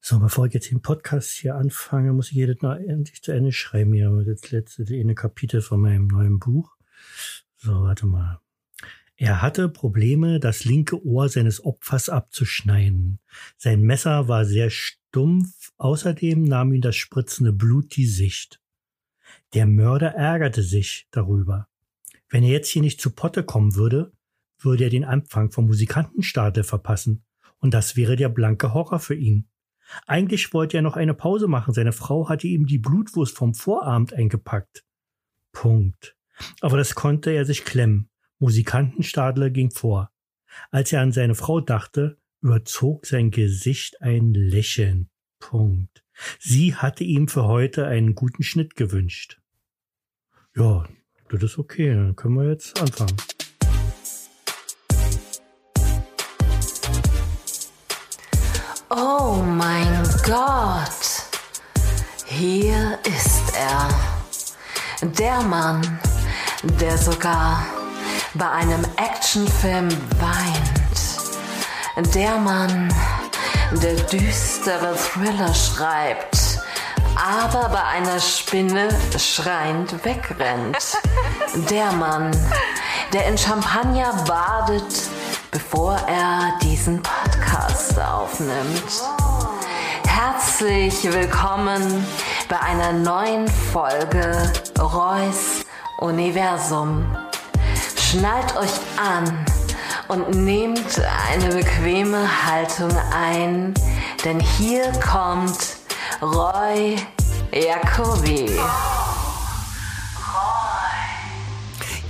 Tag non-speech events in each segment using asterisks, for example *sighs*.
So, bevor ich jetzt den Podcast hier anfange, muss ich jedes noch endlich zu Ende schreiben. Hier das letzte eine Kapitel von meinem neuen Buch. So, warte mal. Er hatte Probleme, das linke Ohr seines Opfers abzuschneiden. Sein Messer war sehr stumpf, außerdem nahm ihm das spritzende Blut die Sicht. Der Mörder ärgerte sich darüber. Wenn er jetzt hier nicht zu Potte kommen würde, würde er den Anfang vom Musikantenstadel verpassen. Und das wäre der blanke Horror für ihn. Eigentlich wollte er noch eine Pause machen. Seine Frau hatte ihm die Blutwurst vom Vorabend eingepackt. Punkt. Aber das konnte er sich klemmen. Musikantenstadler ging vor. Als er an seine Frau dachte, überzog sein Gesicht ein Lächeln. Punkt. Sie hatte ihm für heute einen guten Schnitt gewünscht. Ja, das ist okay, dann können wir jetzt anfangen. Oh mein Gott, hier ist er. Der Mann, der sogar bei einem Actionfilm weint. Der Mann, der düstere Thriller schreibt, aber bei einer Spinne schreiend wegrennt. *laughs* Der Mann, der in Champagner badet, bevor er diesen Podcast aufnimmt. Herzlich willkommen bei einer neuen Folge Reus Universum. Schnallt euch an und nehmt eine bequeme Haltung ein, denn hier kommt Roy Jacobi.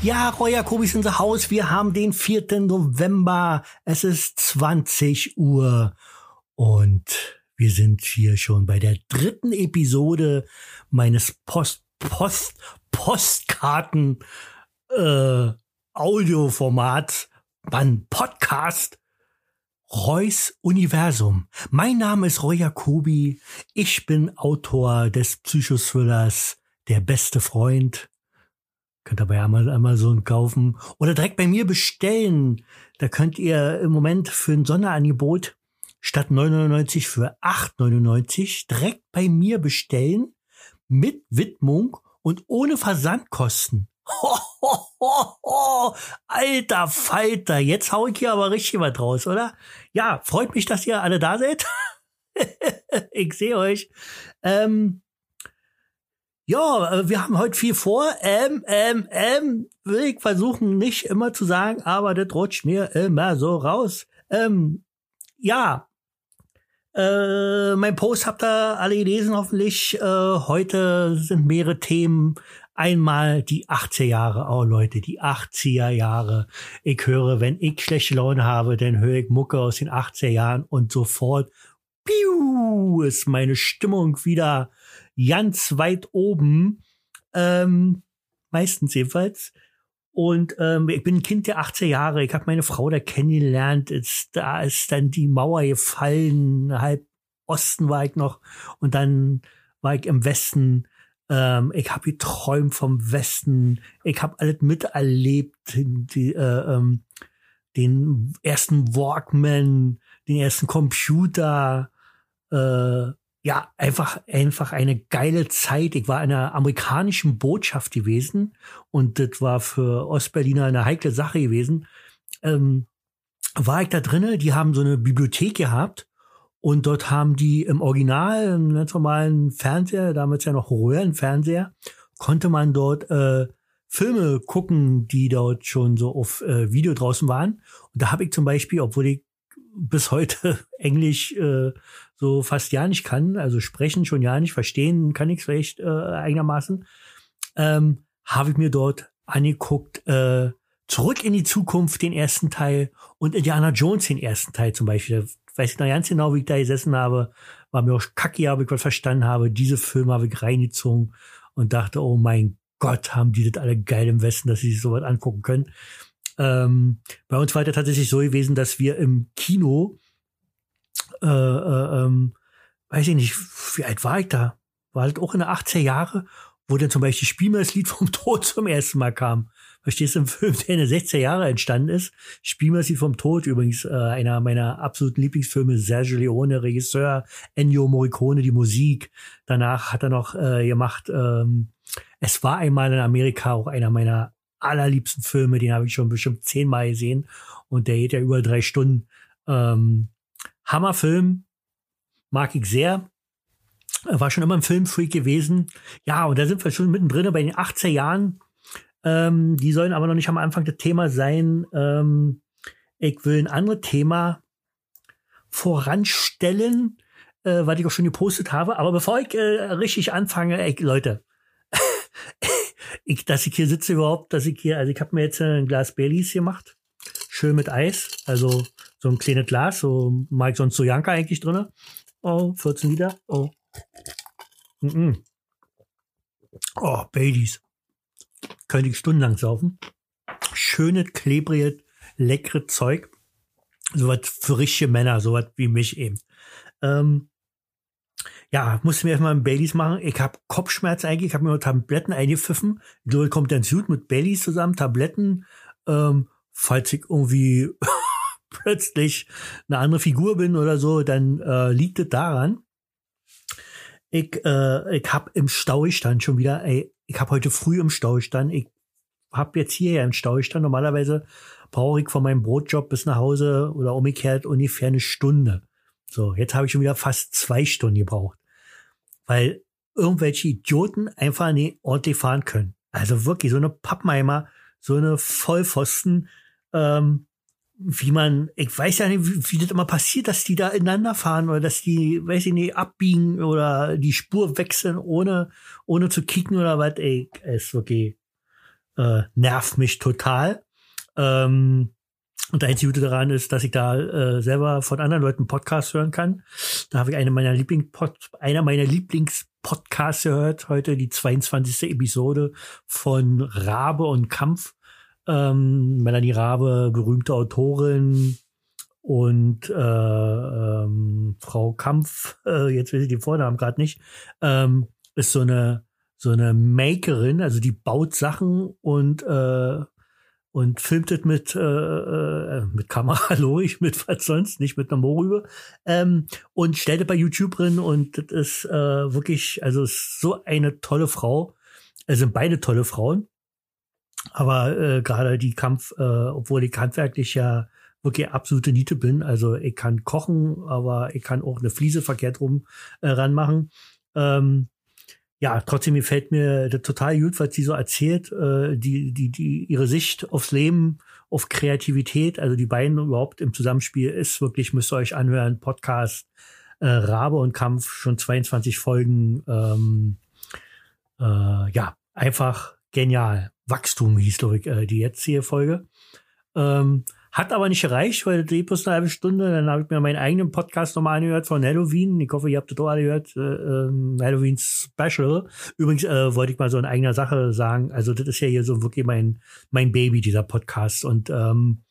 Ja, Roy Jacobi ist unser Haus. Wir haben den 4. November. Es ist 20 Uhr und wir sind hier schon bei der dritten Episode meines Post, Post, Postkarten, äh, Audioformats, Mann, Podcast. Reus Universum. Mein Name ist Roy Jacobi. Ich bin Autor des Psychothrillers Der beste Freund. Könnt ihr bei Amazon kaufen oder direkt bei mir bestellen. Da könnt ihr im Moment für ein Sonderangebot statt 9,99 für 8,99 direkt bei mir bestellen mit Widmung und ohne Versandkosten. Ho, ho, ho, ho. Alter Falter, jetzt hau ich hier aber richtig was raus, oder? Ja, freut mich, dass ihr alle da seid. *laughs* ich sehe euch. Ähm, ja, äh, wir haben heute viel vor. Ähm, ähm, ähm, will ich versuchen, nicht immer zu sagen, aber das rutscht mir immer so raus. Ähm, ja, äh, mein Post habt ihr alle gelesen, hoffentlich. Äh, heute sind mehrere Themen. Einmal die 80er Jahre. Oh Leute, die 80er Jahre. Ich höre, wenn ich schlechte Laune habe, dann höre ich Mucke aus den 80er Jahren und sofort piu, ist meine Stimmung wieder ganz weit oben. Ähm, meistens jedenfalls. Und ähm, ich bin ein Kind der 80er Jahre. Ich habe meine Frau da kennengelernt. Ist, da ist dann die Mauer gefallen. Halb Osten war ich noch. Und dann war ich im Westen. Ähm, ich habe geträumt vom Westen. Ich habe alles miterlebt. Die, äh, ähm, den ersten Walkman, den ersten Computer. Äh, ja, einfach, einfach eine geile Zeit. Ich war in einer amerikanischen Botschaft gewesen und das war für Ostberliner eine heikle Sache gewesen. Ähm, war ich da drinnen, die haben so eine Bibliothek gehabt und dort haben die im Original, im ganz normalen Fernseher, damals ja noch Röhrenfernseher, konnte man dort äh, Filme gucken, die dort schon so auf äh, Video draußen waren. Und da habe ich zum Beispiel, obwohl ich bis heute *laughs* Englisch äh, so fast ja nicht kann, also sprechen schon ja nicht, verstehen kann ich es vielleicht äh, eigenermaßen, ähm, habe ich mir dort angeguckt, äh, Zurück in die Zukunft, den ersten Teil und Indiana Jones, den ersten Teil zum Beispiel. Da weiß ich noch ganz genau, wie ich da gesessen habe, war mir auch kacke, habe ich was verstanden habe. Diese Filme habe ich reingezogen und dachte, oh mein Gott, haben die das alle geil im Westen, dass sie sich sowas angucken können. Ähm, bei uns war das tatsächlich so gewesen, dass wir im Kino, äh, äh, ähm, weiß ich nicht, wie alt war ich da? War halt auch in der 80er Jahre, wo dann zum Beispiel Spielmannslied vom *laughs* Tod zum ersten Mal kam. verstehst du, ein Film, der in den 60er Jahre entstanden ist. Spielmäßig vom Tod übrigens, äh, einer meiner absoluten Lieblingsfilme, Sergio Leone, Regisseur, Ennio Morricone, die Musik. Danach hat er noch äh, gemacht, ähm, es war einmal in Amerika auch einer meiner allerliebsten Filme, den habe ich schon bestimmt zehnmal gesehen und der geht ja über drei Stunden. Ähm, Hammerfilm, mag ich sehr. War schon immer ein Filmfreak gewesen. Ja, und da sind wir schon mittendrin bei den 80er Jahren. Ähm, die sollen aber noch nicht am Anfang das Thema sein. Ähm, ich will ein anderes Thema voranstellen, äh, was ich auch schon gepostet habe. Aber bevor ich äh, richtig anfange, ey, Leute, ich, dass ich hier sitze überhaupt, dass ich hier, also ich habe mir jetzt ein Glas Baileys gemacht, schön mit Eis, also so ein kleines Glas, so mag ich sonst so Janka eigentlich drinne. Oh, 14 Liter. Oh. Mm -mm. Oh, Baileys. Könnte ich stundenlang saufen. Schöne, klebrige, leckere Zeug. Sowas für richtige Männer, sowas wie mich eben. Ähm, ja, musste mir erstmal ein Baileys machen. Ich habe Kopfschmerz eigentlich, ich habe mir Tabletten eingepfiffen. Ich kommt dann gut mit Baileys zusammen, Tabletten. Ähm, falls ich irgendwie *laughs* plötzlich eine andere Figur bin oder so, dann äh, liegt es daran. Ich, äh, ich hab im Stau gestanden schon wieder, ey, ich hab heute früh im Stau gestanden. Ich hab jetzt hier ja im Stau gestanden. Normalerweise brauche ich von meinem Brotjob bis nach Hause oder umgekehrt ungefähr eine Stunde. So, jetzt habe ich schon wieder fast zwei Stunden gebraucht. Weil irgendwelche Idioten einfach nicht ordentlich fahren können. Also wirklich so eine Pappenheimer, so eine Vollpfosten, ähm, wie man, ich weiß ja nicht, wie, wie das immer passiert, dass die da ineinander fahren oder dass die, weiß ich nicht, abbiegen oder die Spur wechseln, ohne, ohne zu kicken oder was. Ey, ist wirklich, äh, nervt mich total. Ähm, und einzige Gute daran ist, dass ich da äh, selber von anderen Leuten Podcasts hören kann. Da habe ich eine meiner Lieblings einer meiner Lieblingspodcasts gehört, heute die 22. Episode von Rabe und Kampf ähm, Melanie Rabe, berühmte Autorin und äh, ähm, Frau Kampf, äh, jetzt weiß ich den Vornamen gerade nicht, ähm, ist so eine so eine Makerin, also die baut Sachen und äh, und filmt es mit äh, äh, mit Kamera, *laughs* logisch, mit was sonst, nicht mit einer Mohrrübe ähm, und stellt es bei YouTube drin und das ist äh, wirklich, also ist so eine tolle Frau. Es sind beide tolle Frauen aber äh, gerade die Kampf, äh, obwohl ich handwerklich ja wirklich absolute Niete bin, also ich kann kochen, aber ich kann auch eine Fliese verkehrt rum äh, ranmachen. Ähm, ja, trotzdem gefällt mir total gut, was sie so erzählt, äh, die, die, die, ihre Sicht aufs Leben, auf Kreativität, also die beiden überhaupt im Zusammenspiel ist wirklich, müsst ihr euch anhören, Podcast, äh, Rabe und Kampf, schon 22 Folgen, ähm, äh, ja, einfach genial. Wachstum hieß, glaube ich, äh, die jetzige Folge. Ähm, hat aber nicht gereicht, weil die bloß eine halbe Stunde. Dann habe ich mir meinen eigenen Podcast nochmal angehört von Halloween. Ich hoffe, ihr habt das auch alle gehört. Äh, ähm, Halloween Special. Übrigens äh, wollte ich mal so in eigener Sache sagen. Also das ist ja hier so wirklich mein, mein Baby, dieser Podcast. Und ähm,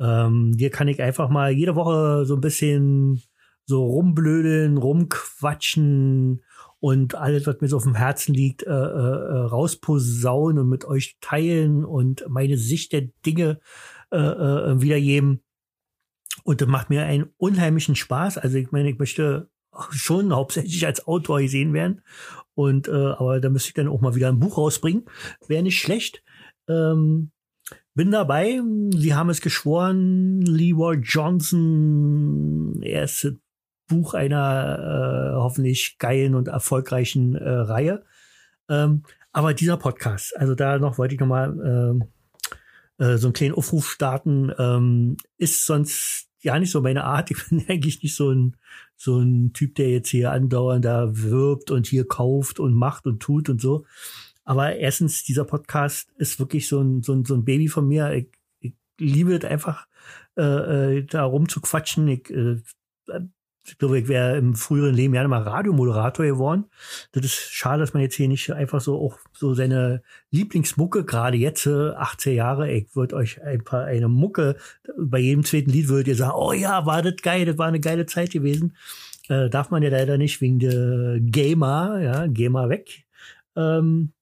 ähm, hier kann ich einfach mal jede Woche so ein bisschen so rumblödeln, rumquatschen und alles, was mir so auf dem Herzen liegt, äh, äh, äh, rausposaunen und mit euch teilen und meine Sicht der Dinge äh, äh, wiedergeben. Und das macht mir einen unheimlichen Spaß. Also ich meine, ich möchte schon hauptsächlich als Autor gesehen werden. Und äh, aber da müsste ich dann auch mal wieder ein Buch rausbringen. Wäre nicht schlecht. Ähm, bin dabei. Sie haben es geschworen. Leroy Johnson, erste Buch einer äh, hoffentlich geilen und erfolgreichen äh, Reihe. Ähm, aber dieser Podcast, also da noch wollte ich noch mal ähm, äh, so einen kleinen Aufruf starten, ähm, ist sonst ja nicht so meine Art. *laughs* Ich bin eigentlich nicht so ein so ein Typ, der jetzt hier andauernd da wirbt und hier kauft und macht und tut und so. Aber erstens, dieser Podcast ist wirklich so ein, so ein, so ein Baby von mir. Ich, ich liebe es einfach, äh, äh da rumzuquatschen. Ich äh, ich glaube, ich wäre im früheren Leben gerne mal Radiomoderator geworden. Das ist schade, dass man jetzt hier nicht einfach so auch so seine Lieblingsmucke, gerade jetzt, 18 äh, Jahre, ich würde euch ein paar, eine Mucke, bei jedem zweiten Lied würdet ihr sagen, oh ja, war das geil, das war eine geile Zeit gewesen. Äh, darf man ja leider nicht wegen der Gamer, ja, Gamer weg. Ähm,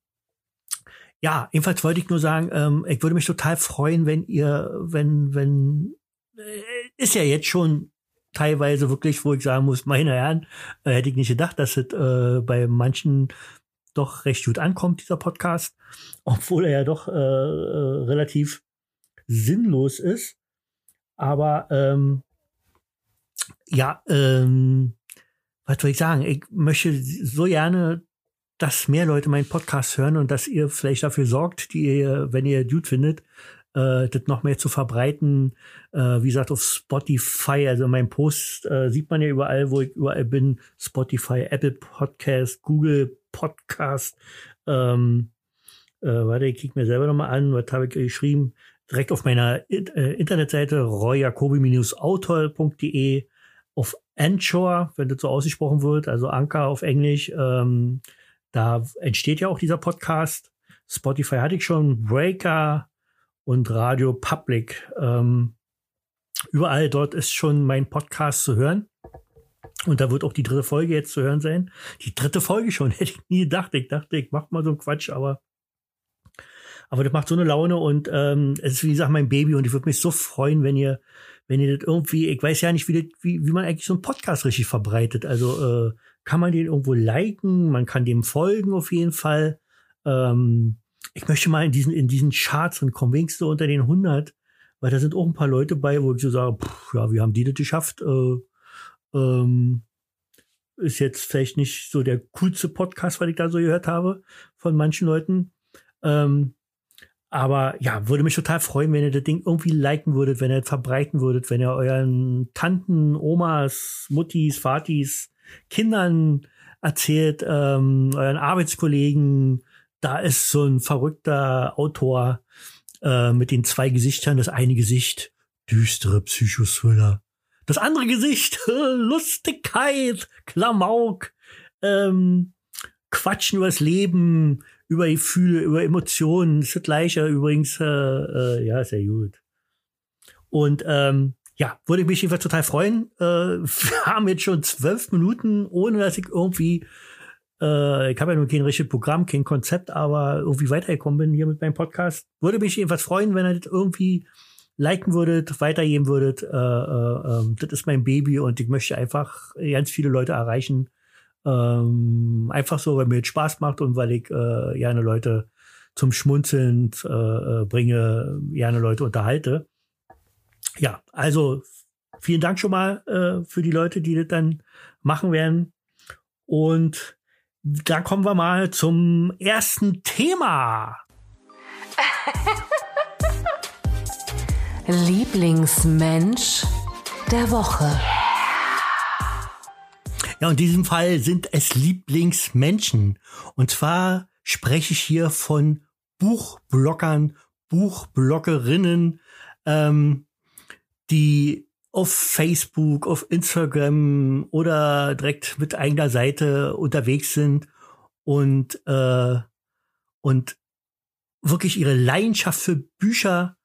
ja, jedenfalls wollte ich nur sagen, ähm, ich würde mich total freuen, wenn ihr, wenn, wenn, äh, ist ja jetzt schon teilweise wirklich, wo ich sagen muss, meine Herren, äh, hätte ich nicht gedacht, dass es äh, bei manchen doch recht gut ankommt, dieser Podcast, *laughs* obwohl er ja doch äh, äh, relativ sinnlos ist. Aber ähm, ja, ähm, was soll ich sagen? Ich möchte so gerne, dass mehr Leute meinen Podcast hören und dass ihr vielleicht dafür sorgt, die ihr, wenn ihr gut findet, äh, das noch mehr zu verbreiten. Äh, wie gesagt, auf Spotify, also mein Post äh, sieht man ja überall, wo ich überall bin. Spotify, Apple Podcast, Google Podcast. Ähm, äh, warte, ich klicke mir selber nochmal an, was habe ich geschrieben? Direkt auf meiner äh, Internetseite royacobi-autol.de auf Anchor, wenn das so ausgesprochen wird, also Anker auf Englisch. Ähm, da entsteht ja auch dieser Podcast. Spotify hatte ich schon, Breaker, und Radio Public. Ähm, überall dort ist schon mein Podcast zu hören. Und da wird auch die dritte Folge jetzt zu hören sein. Die dritte Folge schon, *laughs* hätte ich nie gedacht. Ich dachte, ich mach mal so einen Quatsch, aber aber das macht so eine Laune und ähm, es ist wie gesagt mein Baby und ich würde mich so freuen, wenn ihr, wenn ihr das irgendwie, ich weiß ja nicht, wie, das, wie, wie man eigentlich so einen Podcast richtig verbreitet. Also äh, kann man den irgendwo liken, man kann dem folgen auf jeden Fall. Ähm, ich möchte mal in diesen, in diesen Charts und kommen wenigstens unter den 100, weil da sind auch ein paar Leute bei, wo ich so sage, pff, ja, wie haben die das geschafft? Äh, ähm, ist jetzt vielleicht nicht so der coolste Podcast, was ich da so gehört habe von manchen Leuten. Ähm, aber ja, würde mich total freuen, wenn ihr das Ding irgendwie liken würdet, wenn ihr es verbreiten würdet, wenn ihr euren Tanten, Omas, Muttis, Vatis, Kindern erzählt, ähm, euren Arbeitskollegen, da ist so ein verrückter Autor äh, mit den zwei Gesichtern. Das eine Gesicht, düstere Psychothriller. Das andere Gesicht, *laughs* Lustigkeit, Klamauk, ähm, Quatschen übers Leben, über Gefühle, über Emotionen. Das ist gleicher übrigens, äh, äh, ja, sehr gut. Und ähm, ja, würde mich jedenfalls total freuen. Äh, *laughs* wir haben jetzt schon zwölf Minuten, ohne dass ich irgendwie äh, ich habe ja nur kein richtiges Programm, kein Konzept, aber irgendwie weitergekommen bin hier mit meinem Podcast. Würde mich jedenfalls freuen, wenn ihr das irgendwie liken würdet, weitergeben würdet. Äh, äh, äh, das ist mein Baby und ich möchte einfach ganz viele Leute erreichen. Ähm, einfach so, weil mir das Spaß macht und weil ich äh, gerne Leute zum Schmunzeln äh, äh, bringe, gerne Leute unterhalte. Ja, also vielen Dank schon mal äh, für die Leute, die das dann machen werden. Und da kommen wir mal zum ersten Thema. *laughs* Lieblingsmensch der Woche. Ja, in diesem Fall sind es Lieblingsmenschen. Und zwar spreche ich hier von Buchblockern, Buchblockerinnen, ähm, die auf Facebook, auf Instagram oder direkt mit eigener Seite unterwegs sind und äh, und wirklich ihre Leidenschaft für Bücher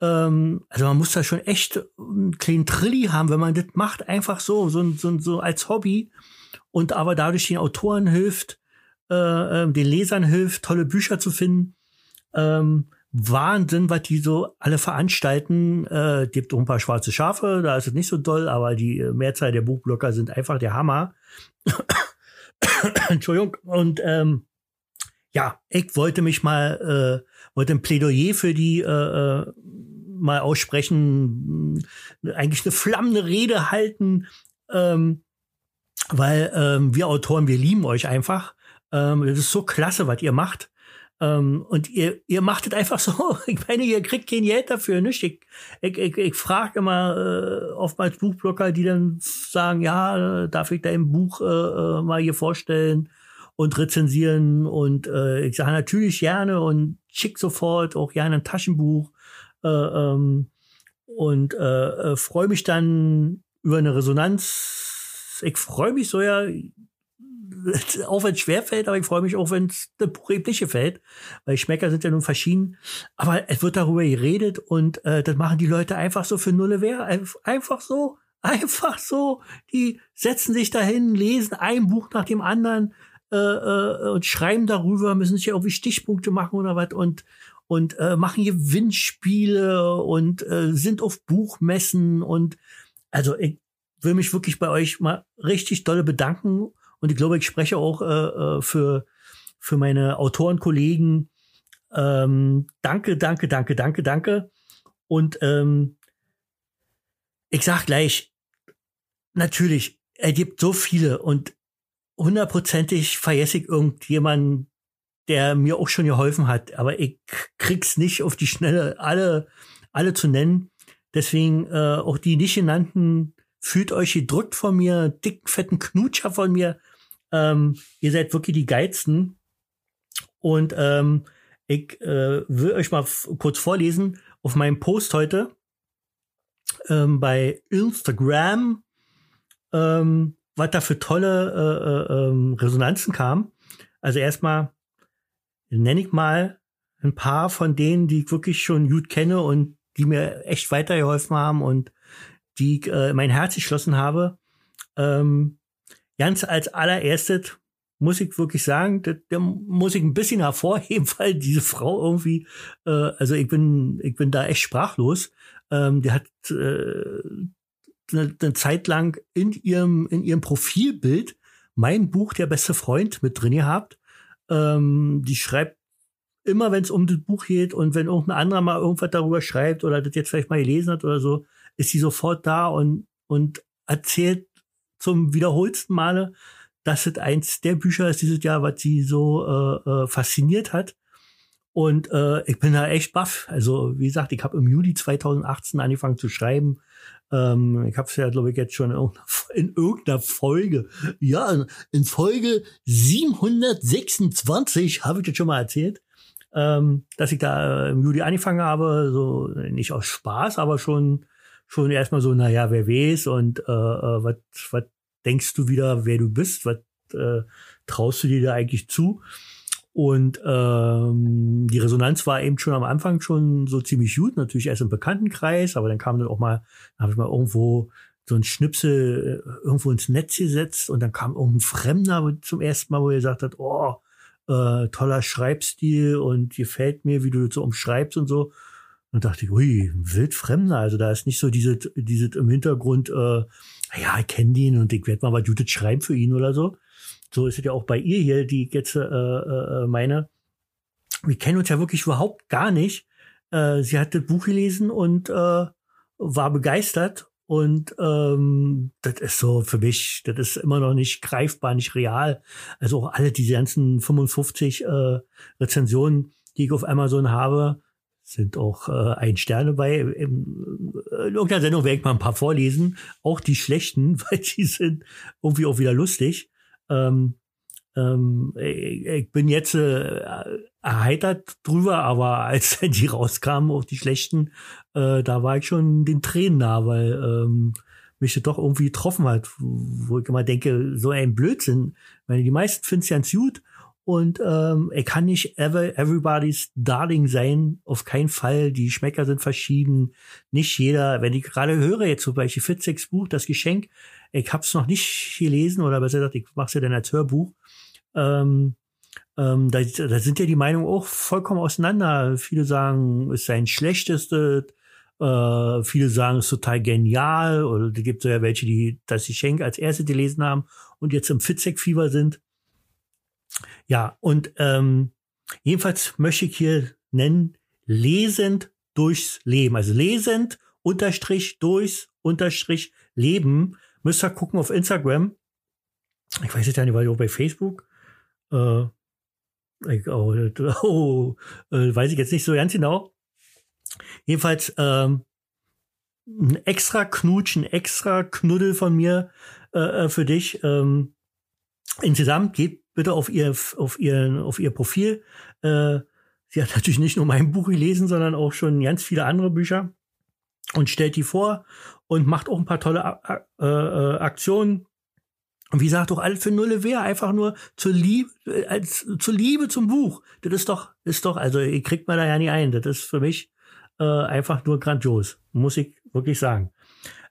ähm, also man muss da schon echt einen kleinen Trilli haben, wenn man das macht, einfach so, so, so, so als Hobby und aber dadurch den Autoren hilft, äh, äh, den Lesern hilft, tolle Bücher zu finden. Ähm, Wahnsinn, was die so alle veranstalten. Äh, gibt auch ein paar schwarze Schafe, da ist es nicht so doll, aber die Mehrzahl der Buchblocker sind einfach der Hammer. *coughs* Entschuldigung. Und ähm, ja, ich wollte mich mal, äh, wollte ein Plädoyer für die äh, äh mal aussprechen, eigentlich eine flammende Rede halten, ähm, weil ähm, wir Autoren, wir lieben euch einfach. Ähm, das ist so klasse, was ihr macht. Ähm, und ihr, ihr macht es einfach so. *laughs* Ich meine, ihr kriegt kein Geld dafür, nicht? Ich, ich, ich, ich frage immer äh, oftmals Buchblocker, die dann sagen, ja, darf ich dein Buch äh, äh, mal hier vorstellen und rezensieren? Und äh, ich sage natürlich gerne und schick sofort auch gerne ein Taschenbuch. Äh, ähm, und äh, äh, freue mich dann über eine Resonanz. Ich freue mich so ja *laughs* auch wenn es schwer fällt, aber ich freue mich auch, wenn es eine nicht gefällt, weil Schmecker sind ja nun verschieden. Aber es wird darüber geredet und äh, das machen die Leute einfach so für nulle Wehr. Einfach so, *laughs* einfach so. Die setzen sich dahin, lesen ein Buch nach dem anderen. äh, äh, und schreiben darüber, müssen sich ja irgendwie Stichpunkte machen oder was und und äh, machen hier Windspiele und äh, sind auf Buchmessen und also ich will mich wirklich bei euch mal richtig dolle bedanken und ich glaube, ich spreche auch äh, äh für für meine Autorenkollegen. Ähm, danke, danke, danke, danke, danke. Und ähm, ich sag gleich, natürlich, er gibt so viele und hundertprozentig vergesse ich irgendjemanden, der mir auch schon geholfen hat, aber ich krieg's nicht auf die Schnelle alle, alle zu nennen. Deswegen äh, auch die nicht genannten, fühlt euch gedrückt von mir, dick, fetten Knutscher von mir. Ähm, ihr seid wirklich die geilsten. Und ähm, ich äh, will euch mal kurz vorlesen auf meinem Post heute ähm, bei Instagram, ähm, was da für tolle äh, äh, ähm, Resonanzen kam. Also erstmal nenne ich mal ein paar von denen, die ich wirklich schon gut kenne und die mir echt weitergeholfen haben und die ich äh, mein Herz geschlossen habe. Ähm, ganz als allererstes muss ich wirklich sagen, da, da muss ich ein bisschen hervorheben, *laughs* weil diese Frau irgendwie, äh, also ich bin, ich bin da echt sprachlos. Ähm, die hat äh, eine, eine Zeit lang in ihrem, in ihrem Profilbild mein Buch Der beste Freund mit drin gehabt. Ähm, die schreibt immer, wenn es um das Buch geht und wenn irgendein anderer mal irgendwas darüber schreibt oder das jetzt vielleicht mal gelesen hat oder so, ist sie sofort da und, und erzählt zum wiederholsten Male, dass es eins der Bücher ist dieses Jahr, was sie so äh, äh, fasziniert hat. Und äh, ich bin da echt baff. Also wie gesagt, ich habe im Juli 2018 angefangen zu schreiben. Ähm, ich habe es ja, glaube ich, jetzt schon in irgendeiner Folge, ja, in Folge 726 habe ich das schon mal erzählt, ähm, dass ich da im Juli angefangen habe, so nicht aus Spaß, aber schon schon erstmal so, naja, wer weiß und äh, äh, was was denkst du wieder, wer du bist, was äh, traust du dir da eigentlich zu? Und ähm, die Resonanz war eben schon am Anfang schon so ziemlich gut, natürlich erst im Bekanntenkreis, aber dann kam dann auch mal, habe ich mal irgendwo so ein Schnipsel äh, irgendwo ins Netz gesetzt und dann kam irgendein Fremder zum ersten Mal, wo er gesagt hat, oh, äh, toller Schreibstil und gefällt mir, wie du so umschreibst und so. Und dachte ich, ui, wildfremder. Also da ist nicht so diese, diese im Hintergrund, äh, ja, ich kenne den und ich werde mal was Gutes schreiben für ihn oder so. So ist es ja auch bei ihr hier, die ich jetzt äh, äh, meine. Wir kennen uns ja wirklich überhaupt gar nicht. Äh, sie hat das Buch gelesen und äh, war begeistert. Und ähm, das ist so für mich, das ist immer noch nicht greifbar, nicht real. Also auch alle diese ganzen 55 äh, Rezensionen, die ich auf Amazon habe, sind auch äh, ein Sterne bei. In, in irgendeiner Sendung werde ich mal ein paar vorlesen, auch die schlechten, *laughs* weil die sind irgendwie auch wieder lustig. Ähm, ähm, ich, ich bin jetzt äh, erheitert drüber, aber *laughs* als die rauskamen, auch die schlechten, äh, da war ich schon den Tränen nah, weil ähm, mich das doch irgendwie getroffen hat, wo ich immer denke, so ein Blödsinn. Weil die meisten finden es ganz gut und ähm, er kann nicht ever everybody's Darling sein, auf keinen Fall. Die Schmecker sind verschieden. Nicht jeder, wenn ich gerade höre jetzt zum Beispiel Fitzeks Buch, das Geschenk, ich hab's noch nicht gelesen oder besser gesagt, ich mach's ja dann als Hörbuch. Ähm, ähm, da, da sind ja die Meinungen auch vollkommen auseinander. Viele sagen, es sei ein schlechteste, äh, viele sagen, es ist total genial. Oder da gibt es ja welche, die das Geschenk als erste gelesen haben und jetzt im Fitzek-Fieber sind. Ja, und ähm, jedenfalls möchte ich hier nennen, lesend durchs Leben. Also lesend unterstrich durchs unterstrich Leben. Müsst ihr gucken auf Instagram. Ich weiß jetzt ja nicht, weil auch bei Facebook. Äh, oh, *laughs* oh, äh, weiß ich jetzt nicht so ganz genau. Jedenfalls ähm, ein extra Knutsch, ein extra Knuddel von mir äh, äh für dich. Ähm, insgesamt geht bitte auf ihr, auf ihr, auf ihr Profil. Äh, sie hat *laughs* natürlich nicht nur mein Buch gelesen, sondern auch schon ganz viele andere Bücher und stellt die vor und macht auch ein paar tolle äh, äh, Aktionen. Und wie gesagt, auch alles für nulle Wehr, einfach nur zur Liebe, äh, als, zur Liebe zum Buch. Das ist doch, ist doch, also ihr kriegt man da ja nie ein. Das ist für mich äh, einfach nur grandios, muss ich wirklich sagen.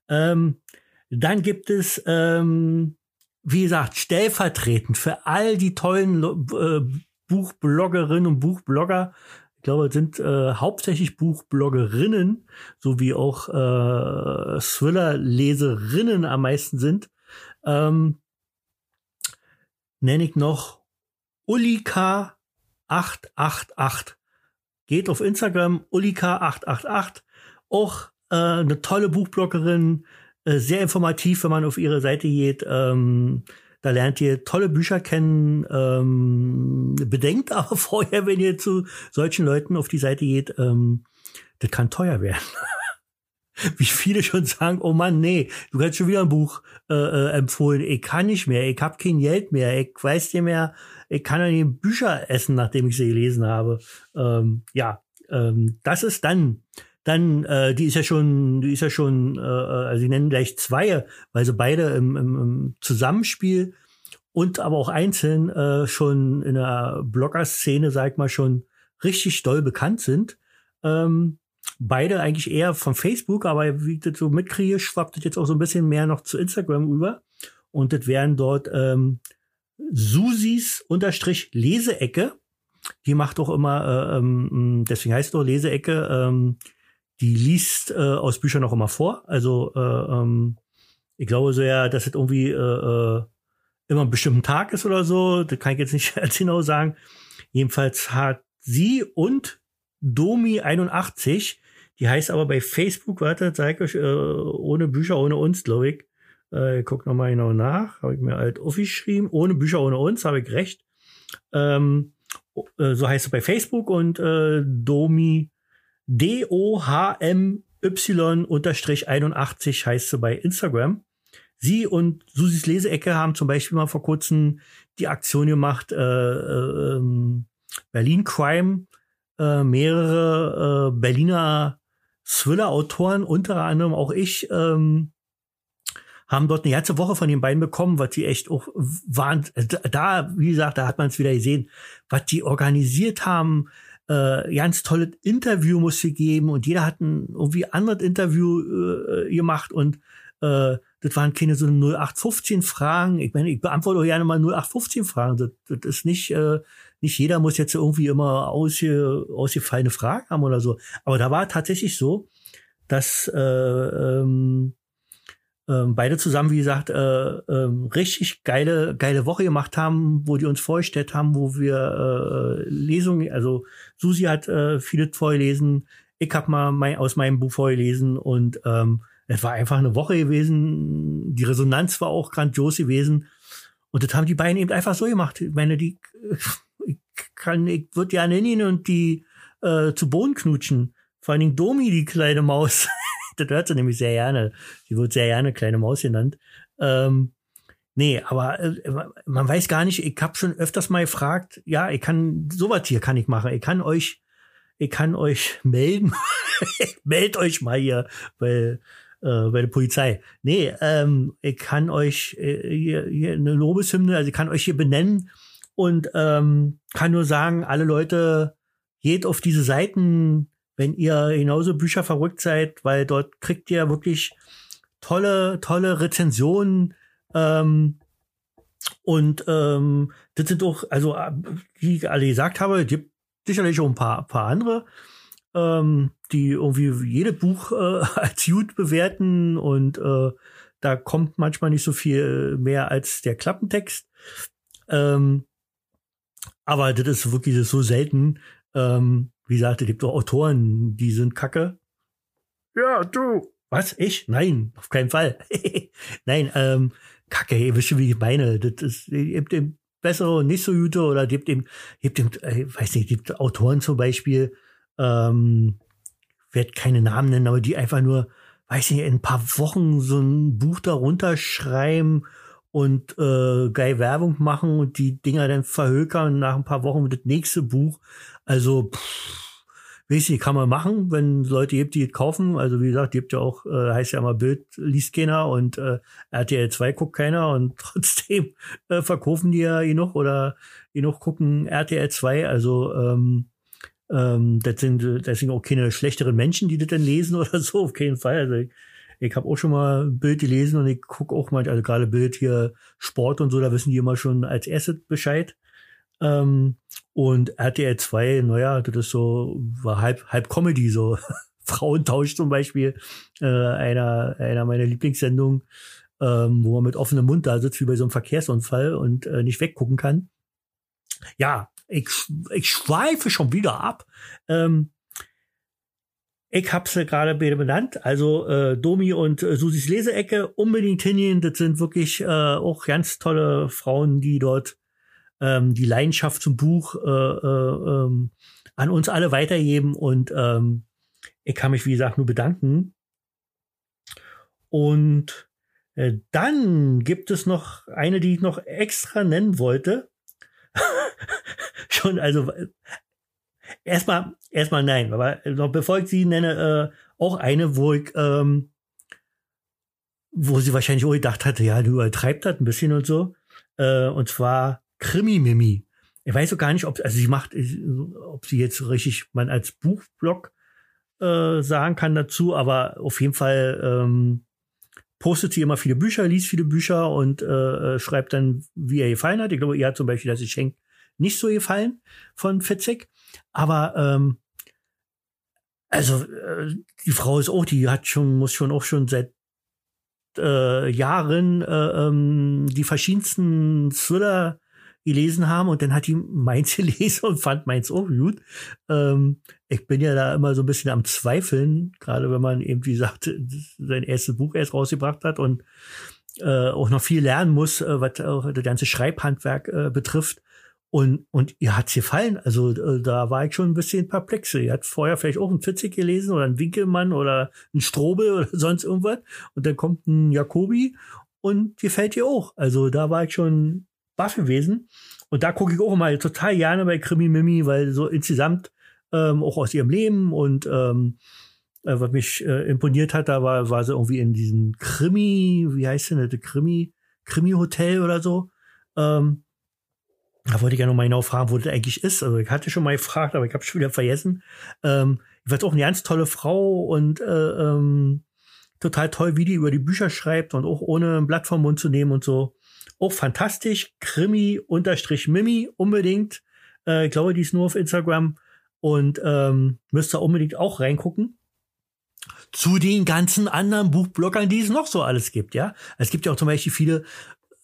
Ähm, dann gibt es ähm, wie gesagt, stellvertretend für all die tollen äh, Buchbloggerinnen und Buchblogger, ich glaube, es sind äh, hauptsächlich Buchbloggerinnen, so wie auch äh, Thriller-Leserinnen am meisten sind, ähm, nenne ich noch Ulika888. Geht auf Instagram, Ulika888. Auch äh, eine tolle Buchbloggerin, sehr informativ, wenn man auf ihre Seite geht. Ähm, da lernt ihr tolle Bücher kennen. Ähm, bedenkt *laughs* aber vorher, wenn ihr zu solchen Leuten auf die Seite geht, ähm, das kann teuer werden. *laughs* Wie viele schon sagen, oh Mann, nee, du kannst schon wieder ein Buch äh, äh, empfohlen. Ich kann nicht mehr, ich habe kein Geld mehr, ich weiß nicht mehr, ich kann ja nicht Bücher essen, nachdem ich sie gelesen habe. Ähm, ja, ähm, das ist dann dann, äh, die ist ja schon, die ist ja schon, äh, also sie nennen gleich zwei, weil sie beide im, im, im Zusammenspiel und aber auch einzeln äh, schon in der Blogger-Szene, sag ich mal, schon richtig doll bekannt sind. Ähm, beide eigentlich eher von Facebook, aber wie ich das so mitkriege, schwappt das jetzt auch so ein bisschen mehr noch zu Instagram über. Und das wären dort ähm, Susis unterstrich Leseecke. Die macht auch immer, äh, ähm, deswegen heißt es auch Leseecke, ähm, die liest äh, aus Büchern auch immer vor. Also äh, ähm, ich glaube so ja, dass es irgendwie äh, äh, immer einen bestimmten Tag ist oder so. Das kann ich jetzt nicht *laughs* als genau sagen. Jedenfalls hat sie und Domi81, die heißt aber bei Facebook, warte, zeig euch, äh, ohne Bücher, ohne uns, glaube ich. Äh, guck noch mal genau nach. Habe ich mir halt aufgeschrieben. Ohne Bücher, ohne uns, habe ich recht. Ähm, äh, so heißt es bei Facebook und äh, Domi D-O-H-M-Y-81 heißt sie bei Instagram. Sie und Susis Leseecke haben zum Beispiel mal vor kurzem die Aktion gemacht, äh, äh, Berlin Crime, äh, mehrere äh, Berliner Thriller-Autoren, unter anderem auch ich, ähm, haben dort eine ganze Woche von den beiden bekommen, was die echt auch waren. Da, wie gesagt, da hat man es wieder gesehen, was die organisiert haben, äh, ganz tolles Interview musste geben und jeder hat ein irgendwie anderes Interview äh, gemacht und äh, das waren keine so 0815 Fragen. Ich meine, ich beantworte auch gerne mal 0815 Fragen. Das, das ist nicht, äh, nicht jeder muss jetzt irgendwie immer ausge, ausgefallene Fragen haben oder so. Aber da war tatsächlich so, dass äh, ähm, ähm, beide zusammen, wie gesagt, äh, äh, richtig geile, geile Woche gemacht haben, wo die uns vorgestellt haben, wo wir äh, Lesungen, also Susi hat äh, viele vorgelesen, ich habe mal mein, aus meinem Buch vorgelesen und ähm, es war einfach eine Woche gewesen. Die Resonanz war auch grandios gewesen. Und das haben die beiden eben einfach so gemacht. Ich meine, die *laughs* ich kann, ich würde ja nennen und die äh, zu Boden knutschen. Vor allen Dingen Domi, die kleine Maus. *laughs* das hört sie nämlich sehr gerne. Sie wird sehr gerne kleine Maus genannt. Ähm, nee, aber äh, man weiß gar nicht, ich habe schon öfters mal gefragt, ja, ich kann, sowas hier kann ich machen. Ich kann euch, ich kann euch *laughs* melden. Meldet euch mal hier bei, äh, bei der Polizei. Nee, ähm, ich kann euch äh, hier, hier eine Lobeshymne, also ich kann euch hier benennen und ähm, kann nur sagen, alle Leute, geht auf diese Seiten, wenn ihr genauso Bücher verrückt seid, weil dort kriegt ihr wirklich tolle, tolle Rezensionen. Ähm, und ähm, das sind doch, also wie ich alle gesagt habe, gibt sicherlich auch ein paar, paar andere, ähm, die irgendwie jede Buch äh, *laughs* als gut bewerten und äh, da kommt manchmal nicht so viel mehr als der Klappentext. Ähm, aber das ist wirklich so selten. Ähm, wie gesagt, es gibt doch Autoren, die sind kacke. Ja, du. Was? Ich? Nein, auf keinen Fall. *laughs* Nein, ähm, kacke, ihr wisst schon, wie ich meine. Das ist, ihr habt eben bessere und nicht so gute oder ihr habt eben, ihr habt eben, äh, weiß nicht, ihr habt Autoren zum Beispiel, ähm, werde keine Namen nennen, aber die einfach nur, weiß nicht, in ein paar Wochen so ein Buch darunter schreiben und äh, geil Werbung machen und die Dinger dann verhökern und nach ein paar Wochen das nächste Buch. Also, pff, weiß nicht, kann man machen, wenn Leute gibt, die es kaufen. Also wie gesagt, gibt ja auch, äh, heißt ja immer Bild liest keiner und äh, RTL 2 guckt keiner und *laughs* trotzdem äh, verkaufen die ja genug oder genug gucken RTL 2. Also ähm, ähm, das sind deswegen auch keine schlechteren Menschen, die das dann lesen *laughs* oder so, auf keinen Fall. Also ich habe auch schon mal ein Bild gelesen und ich gucke auch mal, also gerade Bild hier Sport und so, da wissen die immer schon als erstes Bescheid. Ähm, und RTL 2, naja, das ist so, war halb, halb Comedy, so *laughs* Frauentausch zum Beispiel, äh, einer, einer meiner Lieblingssendungen, ähm, wo man mit offenem Mund da sitzt, wie bei so einem Verkehrsunfall und äh, nicht weggucken kann. Ja, ich, ich schweife schon wieder ab. Ähm, ich hab's ja gerade benannt, also äh, Domi und äh, Susis Leseecke unbedingt hingehen. Das sind wirklich äh, auch ganz tolle Frauen, die dort ähm, die Leidenschaft zum Buch äh, äh, ähm, an uns alle weitergeben und ähm, ich kann mich wie gesagt nur bedanken. Und äh, dann gibt es noch eine, die ich noch extra nennen wollte. *laughs* Schon also erstmal erstmal nein, aber noch bevor ich sie nenne, äh, auch eine, wo ich ähm, wo sie wahrscheinlich auch gedacht hatte, ja, du übertreibt das ein bisschen und so. Äh, und zwar Krimi-Mimi. Ich weiß auch gar nicht, ob, also sie macht, ob sie jetzt richtig man als Buchblog äh, sagen kann dazu, aber auf jeden Fall ähm, postet sie immer viele Bücher, liest viele Bücher und äh, äh schreibt dann, wie er gefallen hat. Ich glaube, ihr hat zum Beispiel das Geschenk nicht so gefallen von Fitzek. Aber ähm, also äh, die Frau ist auch, die hat schon, muss schon auch schon seit äh, Jahren äh, ähm, die verschiedensten Thriller gelesen haben und dann hat die meins *laughs* gelesen und fand meins auch gut. Ähm, ich bin ja da immer so ein bisschen am Zweifeln, gerade wenn man eben, wie gesagt, *laughs* sein erstes Buch erst rausgebracht hat und äh, auch noch viel lernen muss, äh, was auch das ganze Schreibhandwerk äh, betrifft. Und, und ihr hat's gefallen. Also äh, da war ich schon ein bisschen perplex. Ihr hat vorher vielleicht auch einen Fitzig gelesen oder einen Winkelmann oder einen Strobel oder *laughs* sonst irgendwas. Und dann kommt ein Jakobi und gefällt ihr auch. Also da war ich schon baff gewesen. Und da gucke ich auch mal total gerne bei Krimi Mimi, weil so insgesamt ähm, auch aus ihrem Leben und ähm, äh, was mich äh, imponiert hat, da war, war sie irgendwie in diesem Krimi, wie heißt denn das, Krimi, Krimi-Hotel oder so. Ähm, da wollte ich ja noch mal genau fragen, wo das eigentlich ist. Also ich hatte schon mal gefragt, aber ich habe schon wieder vergessen. Ähm, ich war auch eine ganz tolle Frau und äh, ähm, total toll, wie die über die Bücher schreibt und auch ohne ein Blatt vom Mund zu nehmen und so. Auch fantastisch. Krimi unterstrich Mimi unbedingt. Äh, ich glaube, die ist nur auf Instagram und ähm, müsst ihr unbedingt auch reingucken. Zu den ganzen anderen Buchbloggern, die es noch so alles gibt, ja. Es gibt ja auch zum Beispiel viele,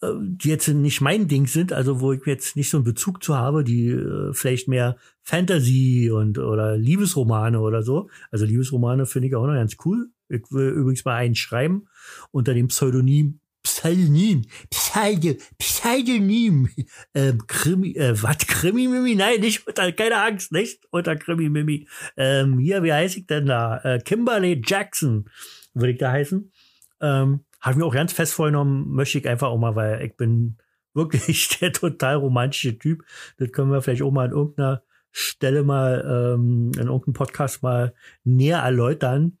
äh, die jetzt nicht mein Ding sind, also wo ich jetzt nicht so einen Bezug zu habe, die äh, vielleicht mehr Fantasy und oder Liebesromane oder so. Also Liebesromane finde ich auch noch ganz cool. Ich will übrigens mal einen schreiben unter dem Pseudonym Pseudonym, Pseudo, Pseudonym, ähm, Krimi, äh, was, Krimi-Mimi? Nein, nicht unter, keine Angst, nicht unter Krimi-Mimi. Ähm, hier, wie heiße ich denn da? Äh, Kimberly Jackson, würde ich da heißen. Ähm, habe mir auch ganz fest vorgenommen, möchte ich einfach auch mal, weil ich bin wirklich *laughs* der total romantische Typ. Das können wir vielleicht auch mal an irgendeiner Stelle mal, ähm, in irgendeinem Podcast mal näher erläutern.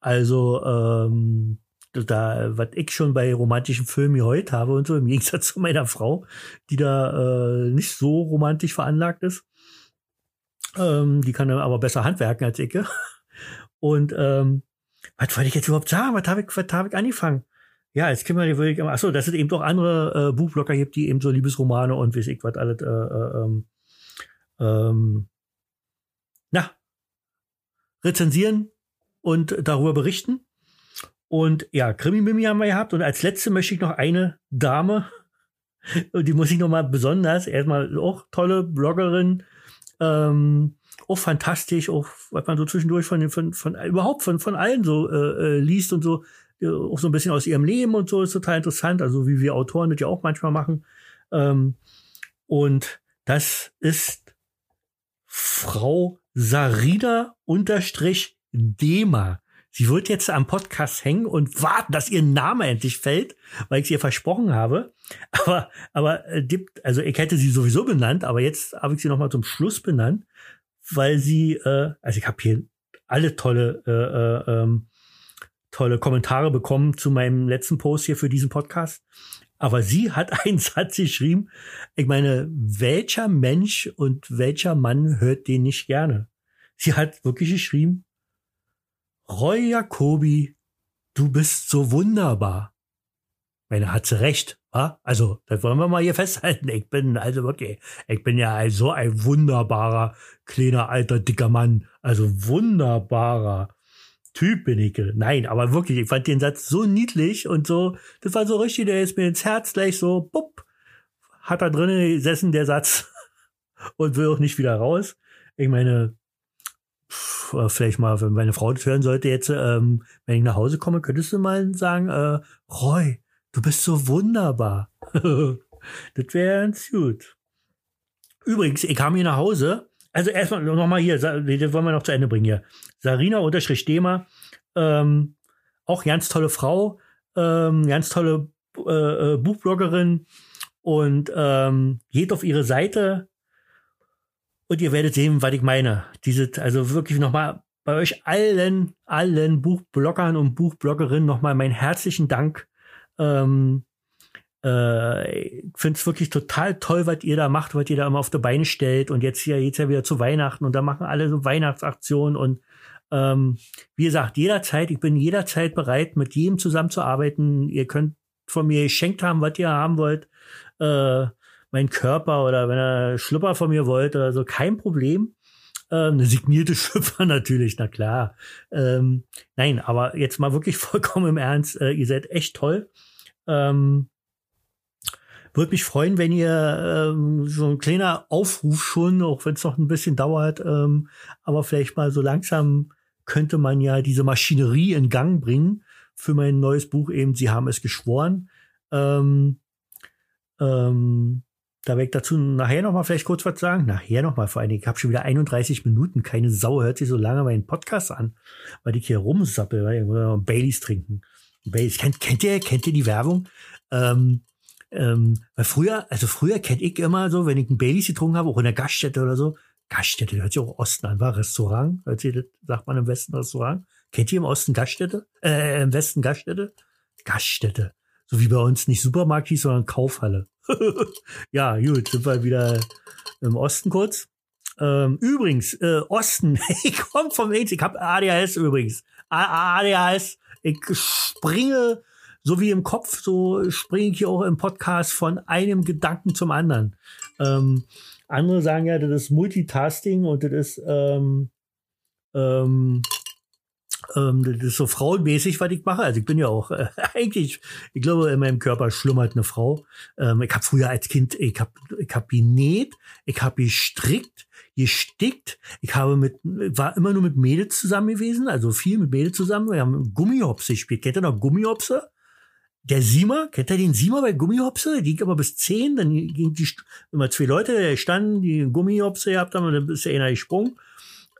Also, ähm, da, was ich schon bei romantischen Filmen gehört habe und so, im *laughs* Gegensatz zu meiner Frau, die da äh, nicht so romantisch veranlagt ist. Ähm, die kann aber besser handwerken als ich. *laughs* Und ähm, was wollte ich jetzt überhaupt sagen? Was habe ich, was hab ich angefangen? Ja, als Kind würde ich achso, dass es eben doch andere äh, Buchblocker gibt, die eben so Liebesromane und weiß ich was alles, äh, äh, ähm, ähm, na, rezensieren und darüber berichten. Und ja, Krimi-Mimi haben wir gehabt. Und als letzte möchte ich noch eine Dame, die muss ich noch mal besonders, erstmal auch tolle Bloggerin, ähm, auch fantastisch, auch was man so zwischendurch von, von, von überhaupt von, von allen so äh, äh liest und so, äh, auch so ein bisschen aus ihrem Leben und so, ist total interessant, also wie wir Autoren das ja auch manchmal machen. Ähm, und das ist Frau Sarida unterstrich Dema. Sie wird jetzt am Podcast hängen und warten, dass ihr Name endlich fällt, weil ich es ihr versprochen habe. *laughs* Aber, aber, äh, also ich hätte sie sowieso benannt, aber jetzt habe ich sie nochmal zum Schluss benannt, weil sie, äh, also ich habe hier alle tolle, äh, äh, ähm, tolle Kommentare bekommen zu meinem letzten Post hier für diesen Podcast. Aber sie hat *laughs* einen Satz geschrieben. Ich meine, welcher Mensch und welcher Mann hört den nicht gerne? Sie hat wirklich geschrieben, Roy Jacobi du bist so wunderbar. Meine, hat sie recht, wa? Also, das wollen wir mal hier *laughs* festhalten. Ich bin, also wirklich, ich bin ja so ein wunderbarer, kleiner, alter, dicker Mann. Also wunderbarer Typ bin ich. Nein, aber wirklich, ich fand den Satz so niedlich und so, das war so richtig, der ist mir ins Herz gleich so, bupp, hat da drinnen gesessen, der Satz, *laughs* und will auch nicht wieder raus. Ich meine, pff, vielleicht mal, wenn meine Frau das hören sollte jetzt, ähm, wenn ich nach Hause komme, könntest du mal sagen, äh, Roy, du bist so wunderbar. *laughs* das wäre ganz gut. Übrigens, ich kam hier nach Hause. Also erstmal nochmal hier, das wollen wir noch zu Ende bringen hier. Sarina unterstrich Dema, ähm, auch ganz tolle Frau, ähm, ganz tolle äh, äh, Buchbloggerin und ähm, geht auf ihre Seite und ihr werdet sehen, was ich meine. Diese, also wirklich nochmal bei euch allen, allen Buchbloggern und Buchbloggerinnen nochmal meinen herzlichen Dank. Ähm, äh, ich finde es wirklich total toll, was ihr da macht, was ihr da immer auf die Beine stellt. Und jetzt hier jetzt ja wieder zu Weihnachten und da machen alle so Weihnachtsaktionen und ähm, wie gesagt, jederzeit, ich bin jederzeit bereit, mit jedem zusammenzuarbeiten. Ihr könnt von mir geschenkt haben, was ihr haben wollt. Äh, mein Körper oder wenn ihr Schlüpper von mir wollt oder so, kein Problem. Ähm, eine signierte *laughs* Schlüpfer natürlich, na klar. Ähm, nein, aber jetzt mal wirklich *laughs* vollkommen im Ernst, äh, ihr seid echt toll. Ähm, würde mich freuen, wenn ihr ähm, so ein kleiner Aufruf schon, auch wenn es noch ein bisschen dauert, ähm, aber vielleicht mal so langsam könnte man ja diese Maschinerie in Gang bringen für mein neues Buch eben. Sie haben es geschworen. Ähm, ähm, da werde ich dazu nachher noch mal vielleicht kurz was sagen. Nachher noch mal vor allen Dingen. Ich habe schon wieder 31 Minuten. Keine Sau hört sich so lange meinen Podcast an, weil ich hier rumsappel, weil ich muss Baileys trinken. Baileys. Kennt, kennt ihr, kennt ihr die Werbung? Ähm, ähm, weil früher, also früher kennt ich immer so, wenn ich einen Baileys getrunken habe, auch in der Gaststätte oder so, Gaststätte, hört sich auch Osten an, war Restaurant, hört sich, sagt man im Westen Restaurant. Kennt ihr im Osten Gaststätte? Äh, im Westen Gaststätte? Gaststätte. So wie bei uns nicht Supermarkt hieß, sondern Kaufhalle. *laughs* ja, gut, sind wir wieder im Osten kurz. Ähm, übrigens, äh, Osten, *laughs* ich komme vom AIDS, ich habe ADHS übrigens. ADHS, ich springe so wie im Kopf, so springe ich hier auch im Podcast von einem Gedanken zum anderen. Ähm, andere sagen ja, das ist Multitasking und das ist, ähm, ähm, ähm, das ist so frauenmäßig, was ich mache. Also ich bin ja auch äh, *laughs* eigentlich, ich glaube, in meinem Körper schlummert eine Frau. Ähm, ich habe früher als Kind, ich habe ich hab genäht, ich habe gestrickt, gestickt. Ich habe mit, war immer nur mit Mädels zusammen gewesen, also viel mit Mädels zusammen. Wir haben Gummihopse gespielt. Kennt ihr noch Gummihopse? Der Siemer, kennt ihr den Siemer bei Gummihopse? Die ging aber bis zehn, dann ging die immer zwei Leute standen, die Gummihopse gehabt haben, und dann ist einer gesprungen.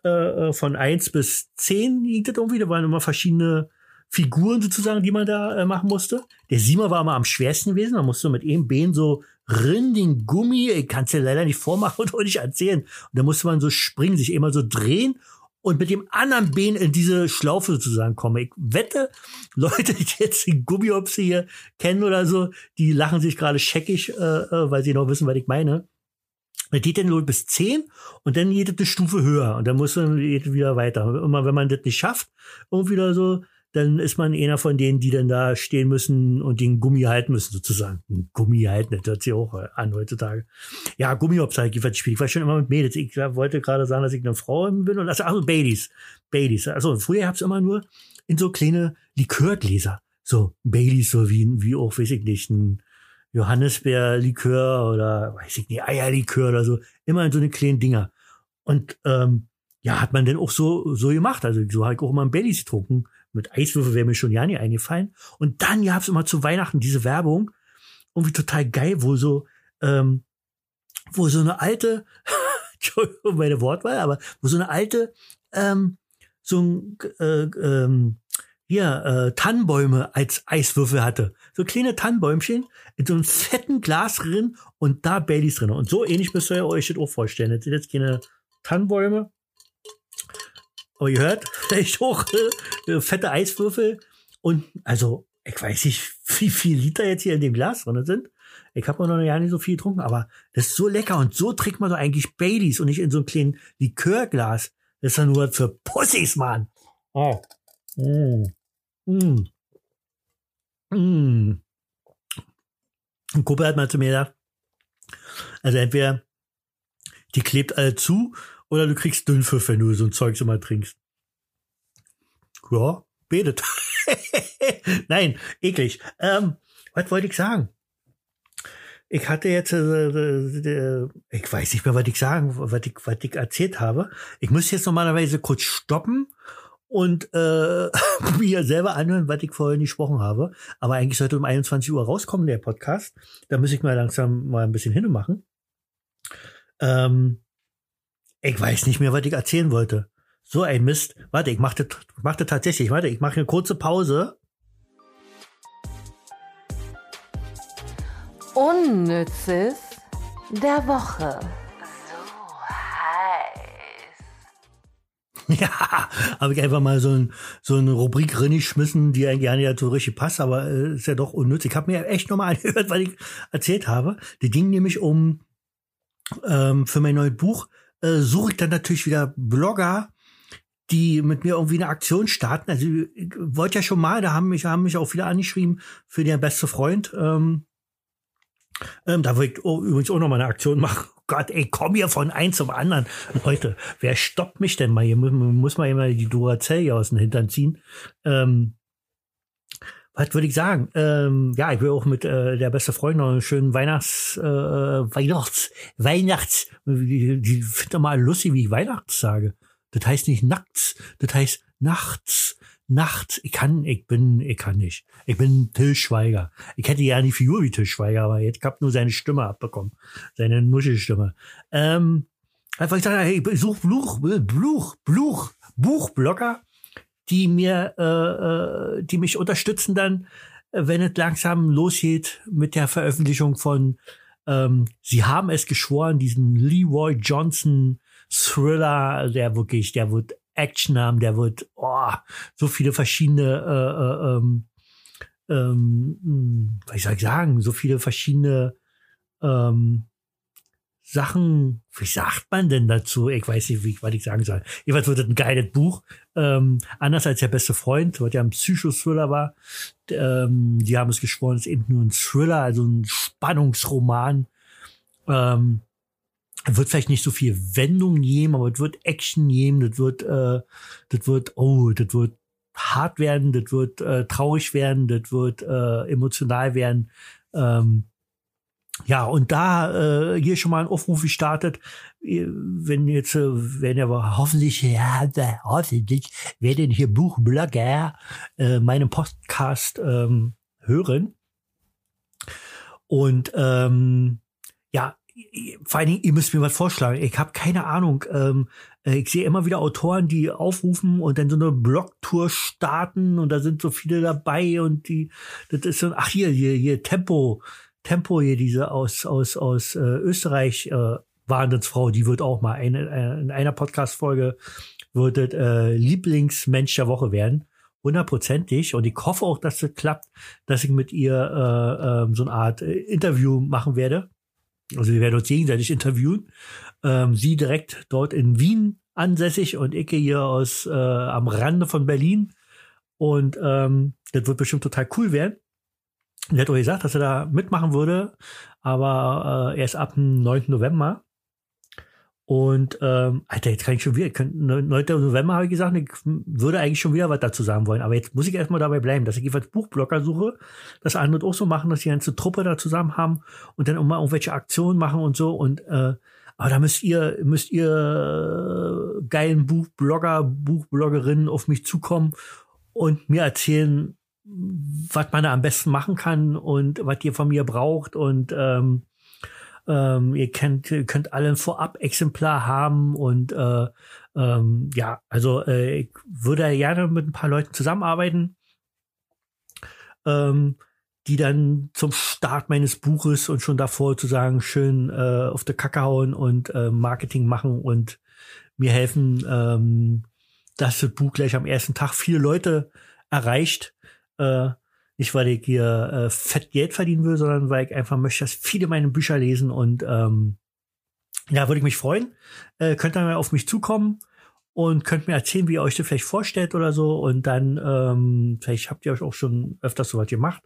Äh, äh, von eins bis zehn ging das irgendwie. Da waren immer verschiedene Figuren sozusagen, die man da äh, machen musste. Der Siemer war immer am schwersten gewesen. Man musste mit einem Bein so rin den Gummi, ich kann es dir leider nicht vormachen und auch nicht erzählen. Und da musste man so springen, sich immer so drehen und mit dem anderen Bein in diese Schlaufe sozusagen komme. Ich wette, *laughs* Leute, die jetzt die Gummihopse hier kennen oder so, die lachen sich gerade scheckig, äh, äh weil sie noch wissen, was ich meine. Man geht dann nur bis 10 und dann geht eine Stufe höher und dann muss man wieder weiter. Immer wenn man das nicht schafft, irgendwie wieder so, dann ist man einer von denen, die dann da stehen müssen und den Gummi halten müssen, sozusagen. Gummi halten, das hört sich auch an heutzutage. Ja, Gummiobstag, ich spiele. Ich war schon immer mit Mädels. Ich wollte gerade sagen, dass ich eine Frau bin. Und also, also Baileys. Baileys. Also früher hab's immer nur in so kleine Likörgläser. So Baileys, so wie, wie auch, weiß ich nicht, ein Johannisbeer-Likör oder weiß ich nicht, Eierlikör oder so. Immer in so eine kleinen Dinger. Und ähm, ja, hat man denn auch so, so gemacht. Also so habe ich auch immer ein Baileys getrunken mit Eiswürfel wäre mir schon ja nie eingefallen. Und dann gab es immer zu Weihnachten diese Werbung, irgendwie total geil, wo so, ähm, wo so eine alte, *laughs* Entschuldigung, meine Wortwahl, aber wo so eine alte, ähm, so ein, äh, ähm, hier, äh, Tannenbäume als Eiswürfel hatte. So kleine Tannenbäumchen in so einem fetten Glas drin und da Baileys drin. Und so ähnlich müsst ihr euch das auch vorstellen. Jetzt sind jetzt keine Tannenbäume, aber ihr hört, *laughs* echt hoch, äh, fette Eiswürfel. Und also, ich weiß nicht, *laughs* wie viel Liter jetzt hier in dem Glas drin sind. Ich habe noch gar nicht so viel getrunken, aber das ist so lecker und so trinkt man doch eigentlich Baileys und nicht in so einem kleinen Likörglas. Das ist ja nur für Pussys, Mann. Oh. Mm. Mm. Mm. Ein Kumpel hat mal zu mir gesagt, also entweder die klebt alle zu oder du kriegst Dünnpfiff, wenn du so ein Zeug so mal trinkst. Ja, betet. *laughs* Nein, eklig. Ähm, was wollte ich sagen? Ich hatte jetzt, äh, äh, ich weiß nicht mehr, was ich sagen, was ich, was ich erzählt habe. Ich müsste jetzt normalerweise kurz stoppen und äh, *laughs* mir selber anhören, was ich vorhin gesprochen habe. Aber eigentlich sollte um 21 Uhr rauskommen, der Podcast. Da muss ich mal langsam mal ein bisschen hinmachen. Ähm, ich weiß nicht mehr, was ich erzählen wollte. So ein Mist. Warte, ich machte, machte tatsächlich, warte, ich mache eine kurze Pause. Unnützes der Woche. *laughs* Ja, habe ich einfach mal so, ein, so eine Rubrik reingeschmissen, die eigentlich ja so richtig passt, aber äh, ist ja doch unnütz. Ich habe mir echt nochmal *laughs* angehört, was ich erzählt habe. Die ging nämlich um, ähm, für mein neues Buch, äh, suche ich dann natürlich wieder Blogger, die mit mir irgendwie eine Aktion starten. Also ich wollte ja schon mal, da haben mich, haben mich auch viele angeschrieben für den beste Freund. Ähm, ähm, da will ich übrigens auch noch mal eine Aktion machen. *laughs* Gott, ey, komm hier von eins zum anderen. Leute, wer stoppt mich denn mal? Hier muss, muss man immer die Duracell hier aus dem Hintern ziehen. Ähm, was würde ich sagen? Ähm, ja, ich will auch mit äh, der beste Freund noch einen schönen Weihnachts, äh, Weihnachts, Weihnachts, die, die findet mal lustig, wie ich Weihnachts sage. Das heißt nicht nachts, das heißt nachts nachts, ich kann, ich bin, ich kann nicht. Ich bin Till Schweiger. Ich hätte ja die Figur wie Till Schweiger, aber jetzt hab nur seine Stimme abbekommen. Seine Nuschelstimme. Ähm, einfach ich sage, hey, ich suche Buch, Buch, Buch, Buchblogger, die mir, äh, äh, die mich unterstützen dann, wenn es langsam losgeht mit der Veröffentlichung von ähm, Sie haben es geschworen, diesen Leroy Johnson Thriller, der wirklich, der wird Action haben, der wird oh, so viele verschiedene, äh, äh, ähm, ähm, was soll ich sagen, so viele verschiedene ähm, Sachen, wie sagt man denn dazu? Ich weiß nicht, wie, was ich sagen soll. Jedenfalls wird es ein geiles Buch. Ähm, anders als der beste Freund, was ja ein Psychothriller war. Ähm, die haben es geschworen, es ist eben nur ein Thriller, also ein Spannungsroman. Ähm, wird vielleicht nicht so viel Wendung geben, aber es wird Action geben, das wird, äh, das wird, oh, das wird hart werden, das wird äh, traurig werden, das wird äh, emotional werden. Ähm, ja, und da äh, hier schon mal ein Aufruf gestartet, wenn jetzt, äh, werden ja hoffentlich, ja, hoffentlich werden hier Buchblogger äh, meinen Podcast ähm, hören. Und ähm, vor allen Dingen, ihr müsst mir was vorschlagen. Ich habe keine Ahnung. Ähm, äh, ich sehe immer wieder Autoren, die aufrufen und dann so eine Blogtour starten und da sind so viele dabei und die, das ist so, ach hier, hier, hier, Tempo, Tempo hier, diese aus, aus, aus äh, Österreich, äh, Wahnsinnsfrau, die wird auch mal eine, äh, in einer Podcast-Folge wird das, äh, Lieblingsmensch der Woche werden. Hundertprozentig. Und ich hoffe auch, dass das klappt, dass ich mit ihr äh, äh, so eine Art äh, Interview machen werde also wir werden uns gegenseitig interviewen. Ähm, sie direkt dort in Wien ansässig und Icke hier aus äh, am Rande von Berlin. Und ähm, das wird bestimmt total cool werden. Er hat auch gesagt, dass er da mitmachen würde, aber äh, erst ab dem 9. November. Und ähm, Alter, jetzt kann ich schon wieder, 9. November habe ich gesagt, ich würde eigentlich schon wieder was dazu sagen wollen. Aber jetzt muss ich erstmal dabei bleiben, dass ich jedenfalls Buchblocker suche, dass andere auch so machen, dass die ganze Truppe da zusammen haben und dann auch mal irgendwelche Aktionen machen und so. Und äh, aber da müsst ihr, müsst ihr äh, geilen Buchblogger, Buchbloggerinnen auf mich zukommen und mir erzählen, was man da am besten machen kann und was ihr von mir braucht und ähm, ähm, ihr könnt, könnt alle ein Vorab-Exemplar haben und äh, ähm, ja, also äh, ich würde gerne mit ein paar Leuten zusammenarbeiten, ähm, die dann zum Start meines Buches und schon davor zu sagen, schön äh, auf der Kacke hauen und äh, Marketing machen und mir helfen, ähm, dass das Buch gleich am ersten Tag viele Leute erreicht. Äh, nicht, weil ich hier äh, fett Geld verdienen will, sondern weil ich einfach möchte, dass viele meine Bücher lesen und ähm, ja, würde ich mich freuen. Äh, könnt ihr mal auf mich zukommen und könnt mir erzählen, wie ihr euch das vielleicht vorstellt oder so. Und dann, ähm, vielleicht habt ihr euch auch schon öfters so was gemacht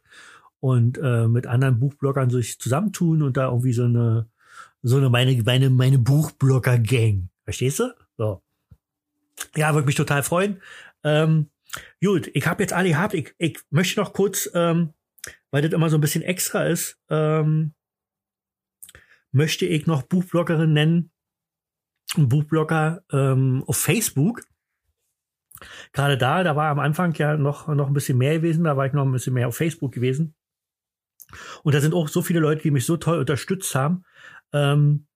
und äh, mit anderen Buchbloggern sich zusammentun und da irgendwie so eine, so eine meine, meine, meine Buchblogger-Gang. Verstehst du? So. Ja, würde mich total freuen. Ähm, gut, ich habe jetzt alle gehabt. Ich, ich möchte noch kurz, ähm, weil das immer so ein bisschen extra ist, ähm, möchte ich noch Buchbloggerin nennen, ein Buchblogger ähm, auf Facebook. Gerade da, da war am Anfang ja noch, noch ein bisschen mehr gewesen, da war ich noch ein bisschen mehr auf Facebook gewesen. Und da sind auch so viele Leute, die mich so toll unterstützt haben. Ähm,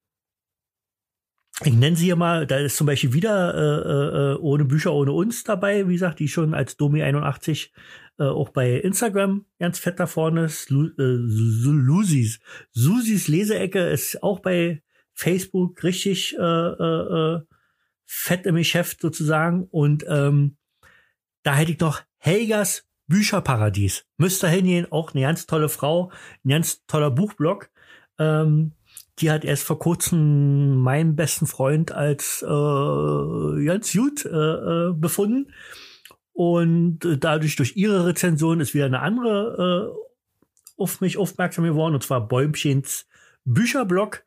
ich nenne sie hier mal, da ist zum Beispiel wieder äh, äh, ohne Bücher, ohne uns dabei, wie gesagt, die schon als Domi81 äh, auch bei Instagram ganz fett da vorne ist. Lu, äh, Lusis. Susis Leseecke ist auch bei Facebook richtig äh, äh, äh, fett im Geschäft sozusagen. Und ähm, da hätte ich noch Helgas Bücherparadies. Müsst ihr hingehen, auch eine ganz tolle Frau, ein ganz toller Buchblog. Ähm, die hat erst vor kurzem meinen besten Freund als äh, ganz gut äh, äh, befunden. Und dadurch durch ihre Rezension ist wieder eine andere äh, auf mich aufmerksam geworden, und zwar Bäumchens Bücherblog,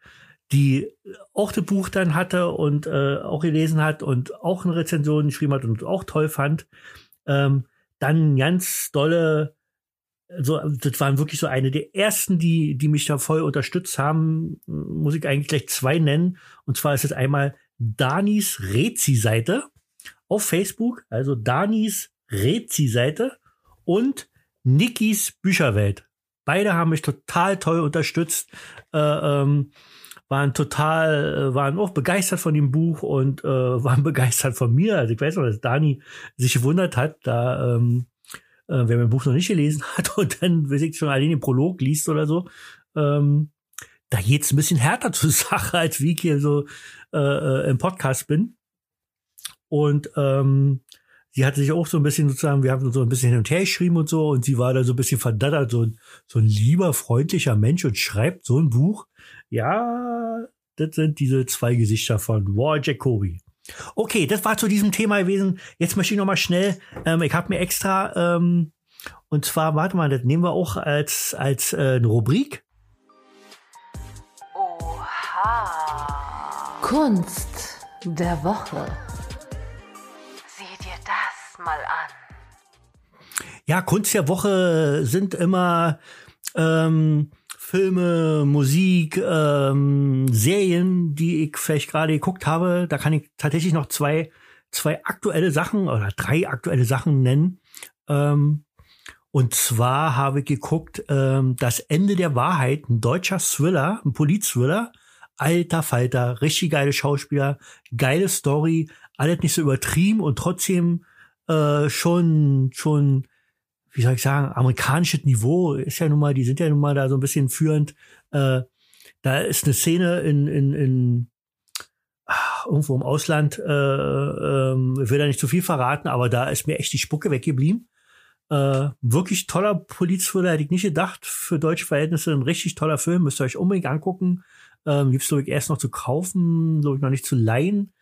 die auch das Buch dann hatte und äh, auch gelesen hat und auch eine Rezension geschrieben hat und auch toll fand. Ähm, dann ganz dolle, so, das waren wirklich so eine der ersten, die, die mich da voll unterstützt haben, muss ich eigentlich gleich zwei nennen. Und zwar ist es einmal Danis Rezi-Seite auf Facebook, also Danis Rezi-Seite und Nikis Bücherwelt. Beide haben mich total toll unterstützt. Äh, ähm, waren total, äh, waren auch begeistert von dem Buch und äh, *laughs* waren begeistert von mir. Also ich weiß noch, dass Dani sich gewundert hat, da ähm, äh, wer mein Buch noch nicht gelesen hat *laughs* und dann, weiß ich schon allein den Prolog liest oder so, ähm, da geht's ein bisschen härter zur *laughs* Sache, als wie ich hier so äh, äh, im Podcast bin. Und ähm, sie hatte sich auch so ein bisschen sozusagen, wir haben so ein bisschen hin und her geschrieben und so, und sie war da so ein bisschen verdattert, so ein, so ein lieber, freundlicher Mensch und schreibt so ein Buch. Ja, das sind diese zwei Gesichter von War Jacoby. Okay, das war zu diesem Thema gewesen. Jetzt möchte ich noch mal schnell, ähm, ich habe mir extra, ähm, und zwar, warte mal, das nehmen wir auch als, als äh, eine Rubrik. Oha. Kunst der Woche. Sieh dir das mal an. Ja, Kunst der Woche sind immer ähm, Filme, Musik, ähm, Serien, die ich vielleicht gerade geguckt habe. Da kann ich tatsächlich noch zwei, zwei aktuelle Sachen oder drei aktuelle Sachen nennen. Ähm, und zwar habe ich geguckt, ähm, das Ende der Wahrheit, ein deutscher Thriller, ein Polit-Thriller. Alter Falter, richtig geile Schauspieler, geile Story, alles nicht so übertrieben und trotzdem äh, schon, schon wie soll ich sagen, amerikanisches Niveau ist ja nun mal, die sind ja nun mal da so ein bisschen führend. Äh, da ist eine Szene in, in, in ach, irgendwo im Ausland, äh, ähm, ich will da nicht zu viel verraten, aber da ist mir echt die Spucke weggeblieben. Äh, wirklich toller Polizthriller, hätte ich nicht gedacht. Für deutsche Verhältnisse ein richtig toller Film, müsst ihr euch unbedingt angucken. Ähm, gibt's glaube ich erst noch zu kaufen, glaube ich noch nicht zu leihen.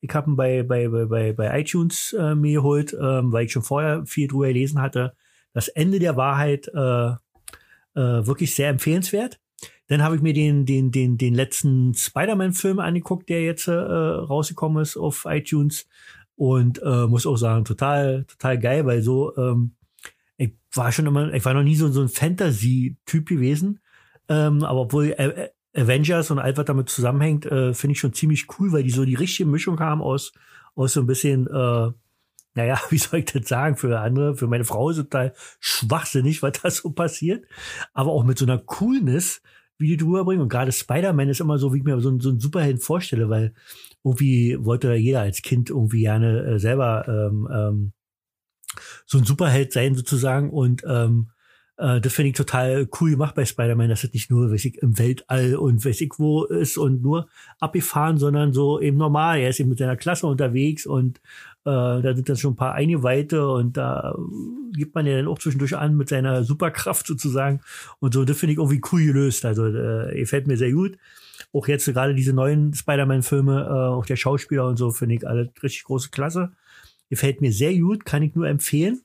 Ich habe ihn bei, bei, bei, bei iTunes äh, mir geholt, ähm, weil ich schon vorher viel drüber gelesen hatte das Ende der Wahrheit äh, äh, wirklich sehr empfehlenswert. Dann habe ich mir den, den, den, den letzten Spider-Man-Film angeguckt, der jetzt äh, rausgekommen ist auf iTunes. Und äh, muss auch sagen, total, total geil, weil so, ähm, ich war schon immer, ich war noch nie so, so ein Fantasy-Typ gewesen. Ähm, aber obwohl äh, Avengers und all was damit zusammenhängt, äh, finde ich schon ziemlich cool, weil die so die richtige Mischung haben aus, aus so ein bisschen äh, naja, *laughs* wie soll ich das sagen, für andere, für meine Frau ist total schwachsinnig, was da so passiert. Aber auch mit so einer Coolness, wie die drüber bringen. Und gerade Spider-Man ist immer so, wie ich mir so, so einen Superhelden vorstelle, weil irgendwie wollte da jeder als Kind irgendwie gerne äh, selber ähm, ähm, so ein Superheld sein sozusagen. Und ähm, äh, das finde ich total cool gemacht bei Spider-Man, dass es nicht nur, weiß ich, im Weltall und weiß ich wo ist und nur abgefahren, sondern so eben normal. Er ist eben mit seiner Klasse unterwegs und äh, da sind dann schon ein paar Eingeweihte und da gibt man ja dann auch zwischendurch an mit seiner Superkraft sozusagen. Und so, das finde ich irgendwie cool gelöst. Also äh, gefällt mir sehr gut. auch jetzt gerade diese neuen Spider-Man-Filme, äh, auch der Schauspieler und so, finde ich alle richtig große Klasse. Gefällt mir sehr gut, kann ich nur empfehlen.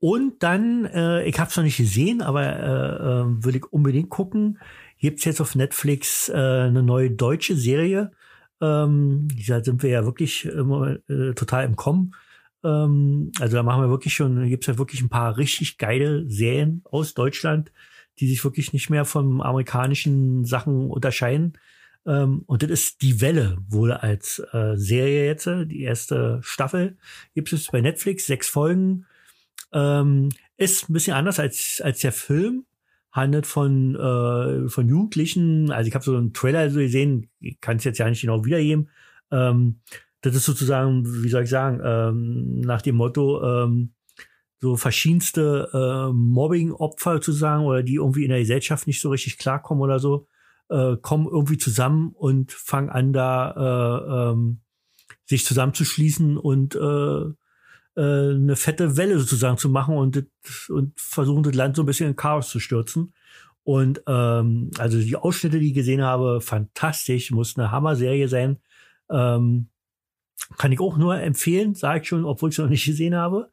Und dann, äh, ich habe es noch nicht gesehen, aber äh, äh, würde ich unbedingt gucken. Gibt's jetzt auf Netflix äh, eine neue deutsche Serie. Ähm, da sind wir ja wirklich immer äh, total im Kommen. Ähm, also da machen wir wirklich schon, gibt's ja wirklich ein paar richtig geile Serien aus Deutschland, die sich wirklich nicht mehr von amerikanischen Sachen unterscheiden. Ähm, und das ist Die Welle wohl als äh, Serie jetzt. Die erste Staffel gibt es bei Netflix, sechs Folgen. Ähm, ist ein bisschen anders als, als der Film. Handelt von, äh, von Jugendlichen. Also ich habe so einen Trailer so gesehen, kann es jetzt ja nicht genau wiedergeben. Ähm, das ist sozusagen, wie soll ich sagen, ähm, nach dem Motto, ähm, so verschiedenste äh, Mobbing-Opfer sozusagen oder die irgendwie in der Gesellschaft nicht so richtig klarkommen oder so, äh, kommen irgendwie zusammen und fangen an, da äh, ähm, sich zusammenzuschließen und äh, eine fette Welle sozusagen zu machen und, und versuchen, das Land so ein bisschen in Chaos zu stürzen. Und ähm, also die Ausschnitte, die ich gesehen habe, fantastisch, muss eine Hammer-Serie sein. Ähm, kann ich auch nur empfehlen, sage ich schon, obwohl ich es noch nicht gesehen habe.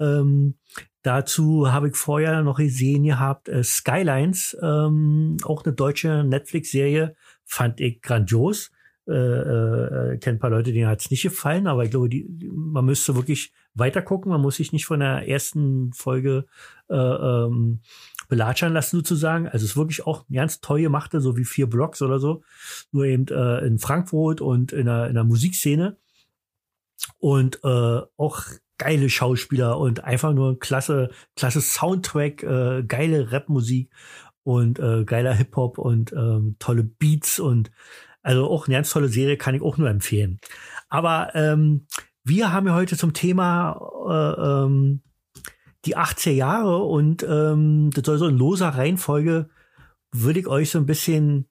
Ähm, dazu habe ich vorher noch gesehen gehabt, äh, Skylines, ähm, auch eine deutsche Netflix-Serie, fand ich grandios. Äh, äh, kennt ein paar Leute, denen hat es nicht gefallen, aber ich glaube, die, man müsste wirklich weiter gucken. Man muss sich nicht von der ersten Folge äh, ähm, belatschern lassen, sozusagen. Also es ist wirklich auch ganz toll gemachte, so wie vier Blocks oder so. Nur eben äh, in Frankfurt und in der, in der Musikszene und äh, auch geile Schauspieler und einfach nur klasse, klasse Soundtrack, äh, geile Rapmusik und äh, geiler Hip-Hop und ähm, tolle Beats und also auch eine ganz tolle Serie, kann ich auch nur empfehlen. Aber ähm, wir haben ja heute zum Thema äh, ähm, die 80er Jahre und ähm, das soll so in loser Reihenfolge, würde ich euch so ein bisschen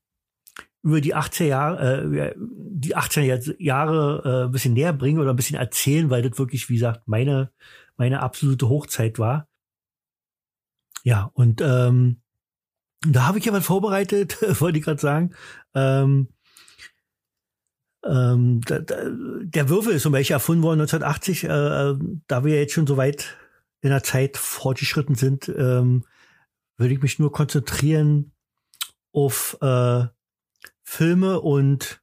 über die 18 Jahre, äh, die 18 Jahre äh, ein bisschen näher bringen oder ein bisschen erzählen, weil das wirklich, wie gesagt, meine, meine absolute Hochzeit war. Ja, und ähm, da habe ich ja was vorbereitet, *laughs* wollte ich gerade sagen. Ähm, ähm, da, da, der Würfel ist zum Beispiel erfunden worden 1980, äh, äh, da wir jetzt schon so weit in der Zeit fortgeschritten sind, ähm, würde ich mich nur konzentrieren auf äh, Filme und,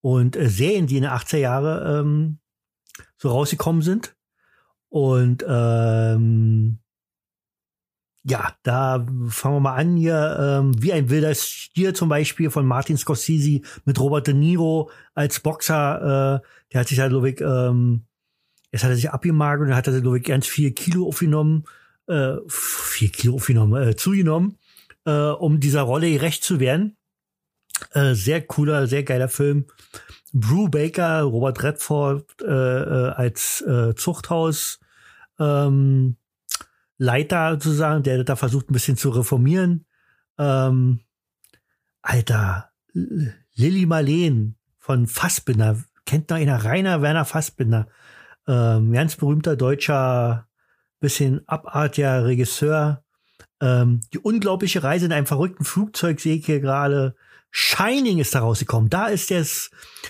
und äh, Serien, die in den 80er Jahre ähm, so rausgekommen sind. Und ähm, ja, da fangen wir mal an hier. Ähm, wie ein wilder Stier zum Beispiel von Martin Scorsese mit Robert De Niro als Boxer. Äh, der hat sich halt, glaube ich, ähm, jetzt hat er sich abgemagert und hat er, glaube ich, ganz vier Kilo aufgenommen. Äh, vier Kilo aufgenommen, äh, zugenommen, äh, um dieser Rolle gerecht zu werden. Äh, sehr cooler, sehr geiler Film. Brew Baker, Robert Redford äh, äh, als äh, Zuchthaus ähm, Leiter sozusagen, der da versucht ein bisschen zu reformieren. Ähm, Alter, Lilly Marleen von Fassbinder, kennt noch einer, Rainer Werner Fassbinder, ähm, ganz berühmter deutscher, bisschen abartiger Regisseur. Ähm, die unglaubliche Reise in einem verrückten Flugzeug sehe ich hier gerade. Shining ist da rausgekommen. Da ist der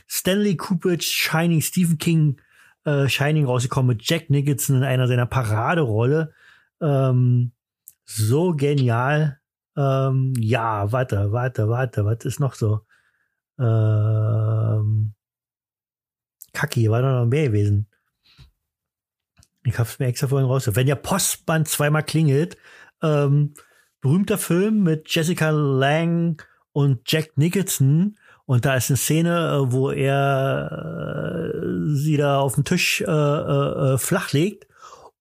Stanley Kubrick Shining, Stephen King äh, Shining rausgekommen mit Jack Nicholson in einer seiner Paraderolle. Ähm, so genial. Ähm, ja, warte, warte, warte, was ist noch so? Ähm, Kacki, war da noch mehr gewesen. Ich hab's mir extra vorhin raus. Wenn der Postband zweimal klingelt, ähm, berühmter Film mit Jessica Lang und Jack Nicholson. Und da ist eine Szene, äh, wo er äh, sie da auf den Tisch äh, äh, äh, flachlegt.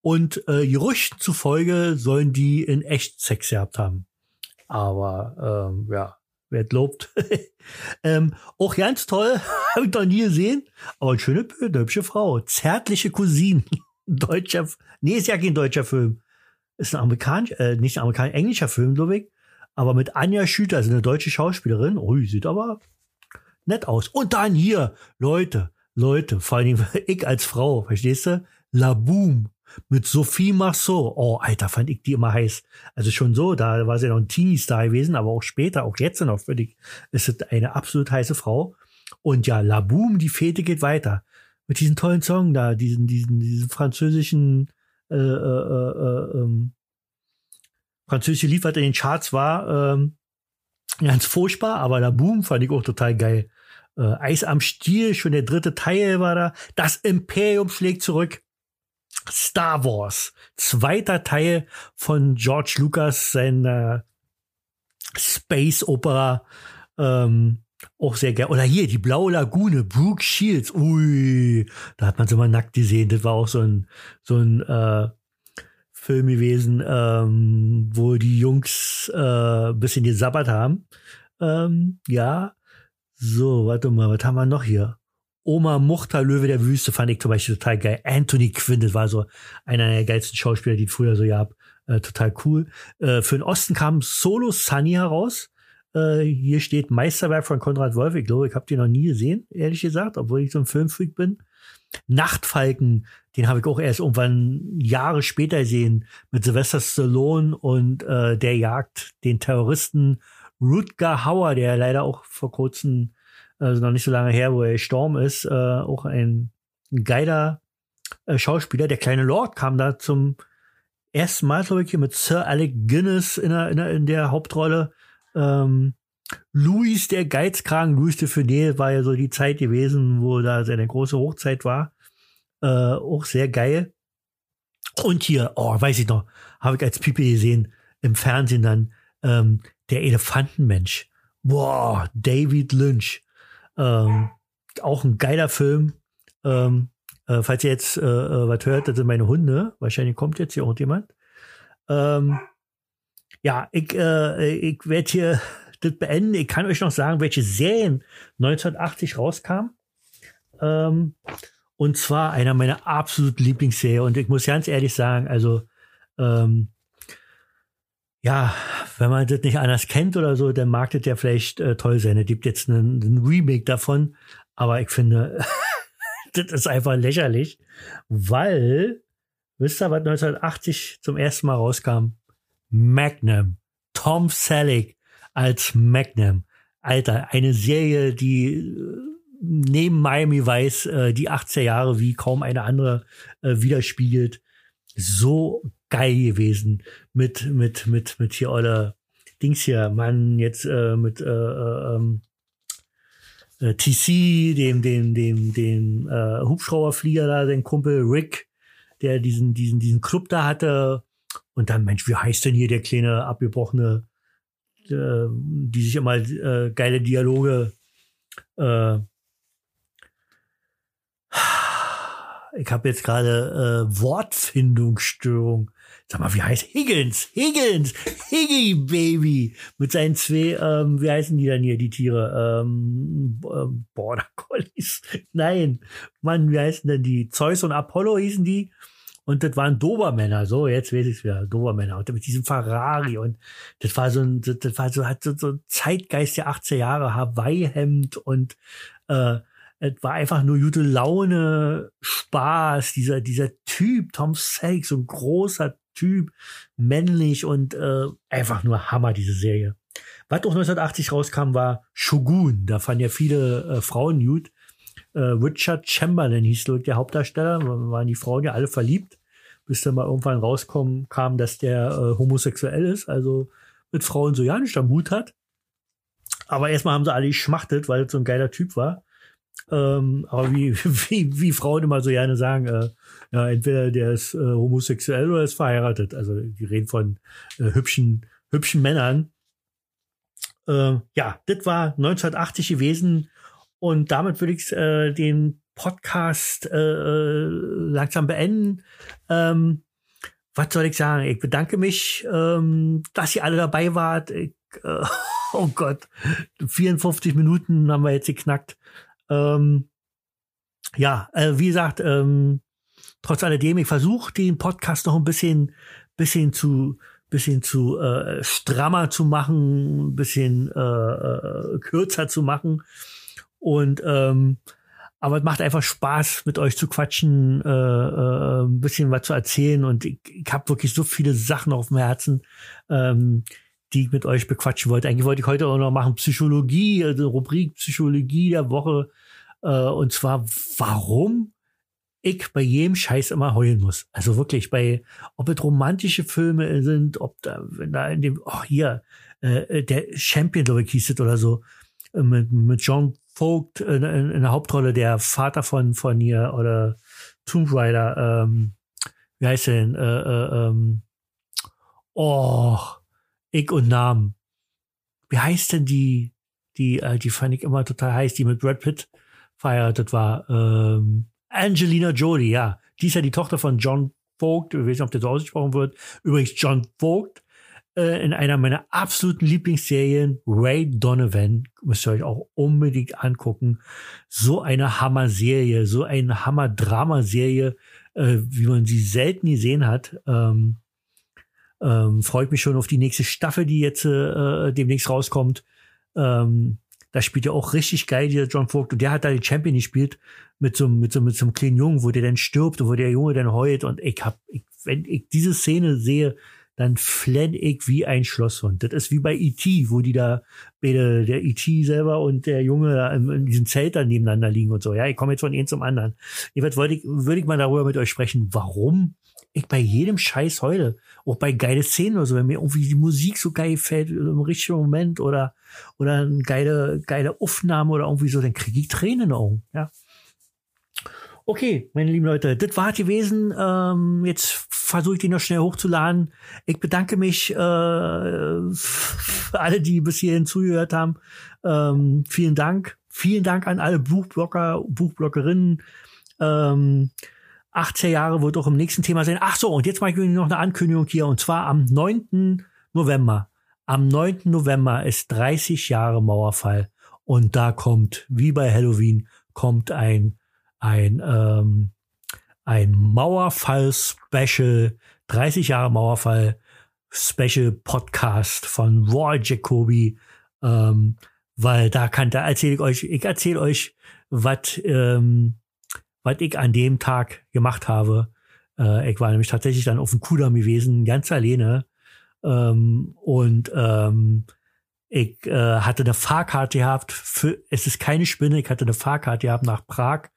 Und äh, Gerüchten zufolge sollen die in echt Sex gehabt haben. Aber ähm, ja, wer lobt. *laughs* ähm, auch ganz toll, *laughs* habe ich noch nie gesehen. Aber eine schöne, eine hübsche Frau. Zärtliche Cousine. *laughs* Deutscher, nee, ist ja kein deutscher Film. Ist ein amerikanisch, äh, nicht ein amerikanisch, englischer Film, glaube ich. Aber mit Anja Schüter, also eine deutsche Schauspielerin, die sieht aber nett aus. Und dann hier, Leute, Leute, vor allem ich als Frau, verstehst du? La Boom. Mit Sophie Marceau. Oh, Alter, fand ich die immer heiß. Also schon so, da war sie noch ein Teenie-Star gewesen, aber auch später, auch jetzt noch völlig, ist es eine absolut heiße Frau. Und ja, La Boom, die Fete geht weiter. Mit diesem tollen Song da, diesen, diesen, diesen französischen, äh, äh, äh, ähm, französische Lied, in den Charts war, ähm, ganz furchtbar, aber La Boom fand ich auch total geil. Äh, Eis am Stiel, schon der dritte Teil war da. Das Imperium schlägt zurück. Star Wars, zweiter Teil von George Lucas, seiner Space Opera. Ähm, auch sehr geil. Oder hier, die Blaue Lagune, Brooke Shields. Ui, da hat man sie mal nackt gesehen. Das war auch so ein, so ein äh, Film gewesen, ähm, wo die Jungs äh, bisschen gesabbert haben. Ähm, ja. So, warte mal, was haben wir noch hier? Oma Muchta, Löwe der Wüste, fand ich zum Beispiel total geil. Anthony Quinn, das war so einer der geilsten Schauspieler, die ich früher so gab. Äh, total cool. Äh, für den Osten kam Solo Sunny heraus. Äh, hier steht Meisterwerk von Konrad Wolf. Ich glaube, ich habe die noch nie gesehen, ehrlich gesagt, obwohl ich so ein Filmfreak bin. Nachtfalken, den habe ich auch erst irgendwann Jahre später gesehen, mit Sylvester Stallone und äh, der jagt den Terroristen Rutger Hauer, der leider auch vor kurzem also noch nicht so lange her, wo er gestorben ist, äh, auch ein, geiler äh, Schauspieler. Der kleine Lord kam da zum ersten Mal, glaube ich, hier mit Sir Alec Guinness in der, in der, in der Hauptrolle. Ähm, Louis der Geizkragen, Louis de Funès war ja so die Zeit gewesen, wo da seine große Hochzeit war. Äh, auch sehr geil. Und hier, oh, weiß ich noch, habe ich als Pipe gesehen, im Fernsehen dann, ähm, der Elefantenmensch. Boah, David Lynch. Ähm, auch ein geiler Film. Ähm, äh, falls ihr jetzt äh, äh, was hört, das sind meine Hunde. Wahrscheinlich kommt jetzt hier irgendjemand. Ähm, ja, ich, äh, ich werde hier *laughs* das beenden. Ich kann euch noch sagen, welche Serien 1980 rauskamen. Ähm, und zwar einer meiner absoluten Lieblingsserien. Und ich muss ganz ehrlich sagen, also ähm, ja, wenn man das nicht anders kennt oder so, dann mag das ja vielleicht äh, toll sein. Es gibt jetzt einen, einen Remake davon, aber ich finde, *laughs* das ist einfach lächerlich, weil, wisst ihr, was 1980 zum ersten Mal rauskam? Magnum. Tom Selleck als Magnum. Alter, eine Serie, die äh, neben Miami Vice äh, die 80er Jahre wie kaum eine andere äh, widerspiegelt. So geil gewesen mit, mit, mit, mit hier oder Dings hier, Mann, jetzt äh, mit äh, äh, ähm, äh, TC, dem, dem, dem, dem äh, Hubschrauberflieger da, den Kumpel Rick, der diesen, diesen, diesen Club da hatte. Und dann, Mensch, wie heißt denn hier der kleine abgebrochene, äh, die sich immer äh, geile Dialoge äh, *sighs* ich habe jetzt gerade äh, Wortfindungsstörung. Sag mal, wie heißt Higgins? Higgins! Higgy Baby! Mit seinen zwei, ähm, wie heißen die dann hier, die Tiere? Ähm, ähm, Border Collies. *laughs* Nein. Mann, wie heißen denn die? Zeus und Apollo hießen die. Und das waren Dobermänner, so, jetzt weiß ich wieder, Dobermänner. Und mit diesem Ferrari und das war so ein, das, war so, hat so, so Zeitgeist der 80er Jahre, Hawaii-Hemd und äh, es war einfach nur gute Laune, Spaß, dieser, dieser Typ, Tom Selleck, so ein großer Typ, männlich und äh, einfach nur Hammer, diese Serie. Was auch 1980 rauskam, war Shogun. Da fanden ja viele äh, Frauen gut. Äh, Richard Chamberlain hieß der Hauptdarsteller, waren die Frauen ja alle verliebt, bis dann mal irgendwann rauskommen kam, dass der äh, homosexuell ist, also mit Frauen so ja nicht am Hut hat. Aber erstmal haben sie alle geschmachtet, weil es so ein geiler Typ war. Ähm, aber wie, *laughs* wie, wie Frauen immer so gerne sagen, äh, ja, entweder der ist äh, homosexuell oder ist verheiratet. Also die reden von äh, hübschen, hübschen Männern. Äh, ja, das war 1980 gewesen und damit würde ich äh, den Podcast äh, äh, langsam beenden. Ähm, was soll ich sagen? Ich bedanke mich, ähm, dass ihr alle dabei wart. Ich, *laughs* oh Gott, 54 Minuten haben wir jetzt geknackt. Ähm, ja, äh, wie gesagt, ähm, trotz alledem, ich versuche den Podcast noch ein bisschen, bisschen zu, bisschen zu äh, strammer zu machen, ein bisschen äh, äh, kürzer zu machen. Und ähm, aber es macht einfach Spaß, mit euch zu quatschen, äh, äh, ein bisschen was zu erzählen. Und ich, ich habe wirklich so viele Sachen auf dem Herzen, ähm, die ich mit euch bequatschen wollte. Eigentlich wollte ich heute auch noch machen Psychologie, also Rubrik Psychologie der Woche. Äh, und zwar, warum ich bei jedem Scheiß immer heulen muss. Also wirklich bei, ob es romantische Filme sind, ob da, wenn da in dem, oh hier, äh, der Champion, glaube ich, hieß es oder so, äh, mit, mit John Vogt in, in, in, der Hauptrolle, der Vater von, von ihr oder Tomb Raider, ähm, wie heißt der denn? Äh, äh, ähm, oh, ich und Namen. Wie heißt denn die, die, äh, die fand ich immer total heiß, die mit Brad Pitt verheiratet war. Ähm, Angelina Jolie, ja. Die ist ja die Tochter von John Vogt, ich weiß nicht, ob das so ausgesprochen wird. Übrigens, John Vogt äh, in einer meiner absoluten Lieblingsserien, Ray Donovan, müsst ihr euch auch unbedingt angucken. So eine Hammer-Serie, so eine Hammer-Drama-Serie, äh, wie man sie selten gesehen hat. Ähm, ähm, freut mich schon auf die nächste Staffel, die jetzt äh, demnächst rauskommt. Ähm, da spielt er auch richtig geil, dieser John Vogt. Und der hat da den Champion gespielt mit so, mit so, mit so einem kleinen Jungen, wo der dann stirbt und wo der Junge dann heult. Und ich hab, ich, wenn ich diese Szene sehe, dann flenn ich wie ein Schlosshund. Das ist wie bei E.T., wo die da, beide, der E.T. selber und der Junge da in, in diesem Zelt dann nebeneinander liegen und so. Ja, ich komme jetzt von einem zum anderen. Jedenfalls wollte ich, würde ich mal darüber mit euch sprechen, warum ich bei jedem Scheiß heule. Auch bei geile Szenen oder so, wenn mir irgendwie die Musik so geil fällt im richtigen Moment oder, oder eine geile, geile Aufnahme oder irgendwie so, dann kriege ich Tränen in den Augen, ja. Okay, meine lieben Leute, das war gewesen. Ähm, jetzt versuche ich den noch schnell hochzuladen. Ich bedanke mich äh, für alle, die bis hierhin zugehört haben. Ähm, vielen Dank. Vielen Dank an alle Buchblocker, Buchblockerinnen. Ähm, 18 Jahre wird auch im nächsten Thema sein. Ach so, und jetzt mache ich noch eine Ankündigung hier. Und zwar am 9. November. Am 9. November ist 30 Jahre Mauerfall. Und da kommt, wie bei Halloween, kommt ein ein, ähm, ein Mauerfall-Special, 30 Jahre Mauerfall-Special-Podcast von Roy Jacoby, ähm, weil da kann, da erzähle ich euch, ich erzähle euch, was ähm, was ich an dem Tag gemacht habe. Äh, ich war nämlich tatsächlich dann auf dem Kudamm gewesen, ganz alleine. Ähm, und ähm, ich äh, hatte eine Fahrkarte gehabt. Für, es ist keine Spinne. Ich hatte eine Fahrkarte gehabt nach Prag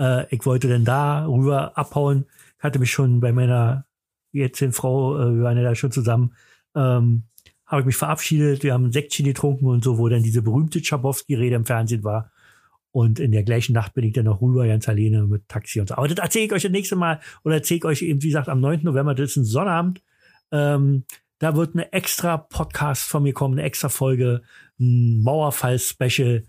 äh, ich wollte dann da rüber abhauen, hatte mich schon bei meiner jetzigen Frau, äh, wir waren ja da schon zusammen, ähm, habe ich mich verabschiedet, wir haben ein Säckchen getrunken und so, wo dann diese berühmte Schabowski-Rede im Fernsehen war. Und in der gleichen Nacht bin ich dann noch rüber, ganz alleine mit Taxi und so. Aber das erzähle ich euch das nächste Mal oder erzähle ich euch eben, wie gesagt, am 9. November, das ist ein Sonnabend. Ähm, da wird eine extra Podcast von mir kommen, eine extra Folge, ein Mauerfall-Special.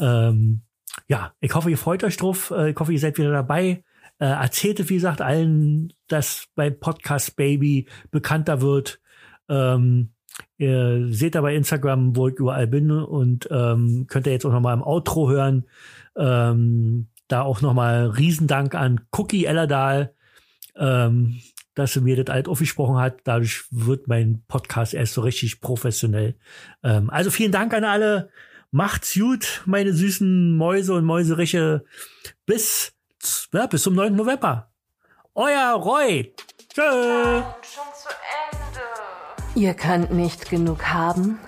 Ähm, ja, ich hoffe, ihr freut euch drauf. Äh, ich hoffe, ihr seid wieder dabei. Äh, erzählt, wie gesagt, allen, dass bei Podcast Baby bekannter wird. Ähm, ihr seht da bei Instagram, wo ich überall bin und ähm, könnt ihr jetzt auch nochmal im Outro hören. Ähm, da auch nochmal Riesendank an Cookie Ellerdahl, ähm, dass sie mir das alt aufgesprochen hat. Dadurch wird mein Podcast erst so richtig professionell. Ähm, also vielen Dank an alle. Macht's gut, meine süßen Mäuse und Mäuseriche. Bis, ja, bis zum 9. November. Euer Roy. Tschö. Ihr könnt nicht genug haben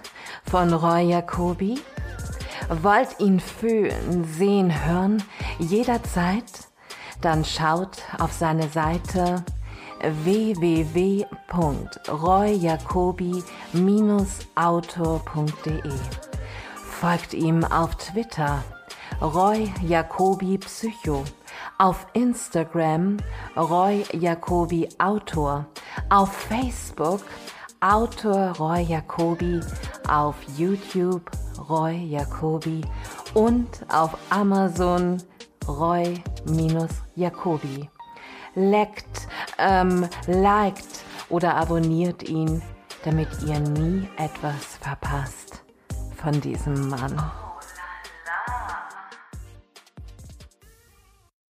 von Roy Jacobi? Wollt ihn fühlen, sehen, hören, jederzeit? Dann schaut auf seine Seite www.royjacobi-autor.de Folgt ihm auf Twitter Roy Jacobi Psycho, auf Instagram Roy Jacobi Autor, auf Facebook Autor Roy Jacobi, auf YouTube Roy Jacobi und auf Amazon Roy-Jacobi. Leckt, ähm, liked oder abonniert ihn, damit ihr nie etwas verpasst von diesem Mann.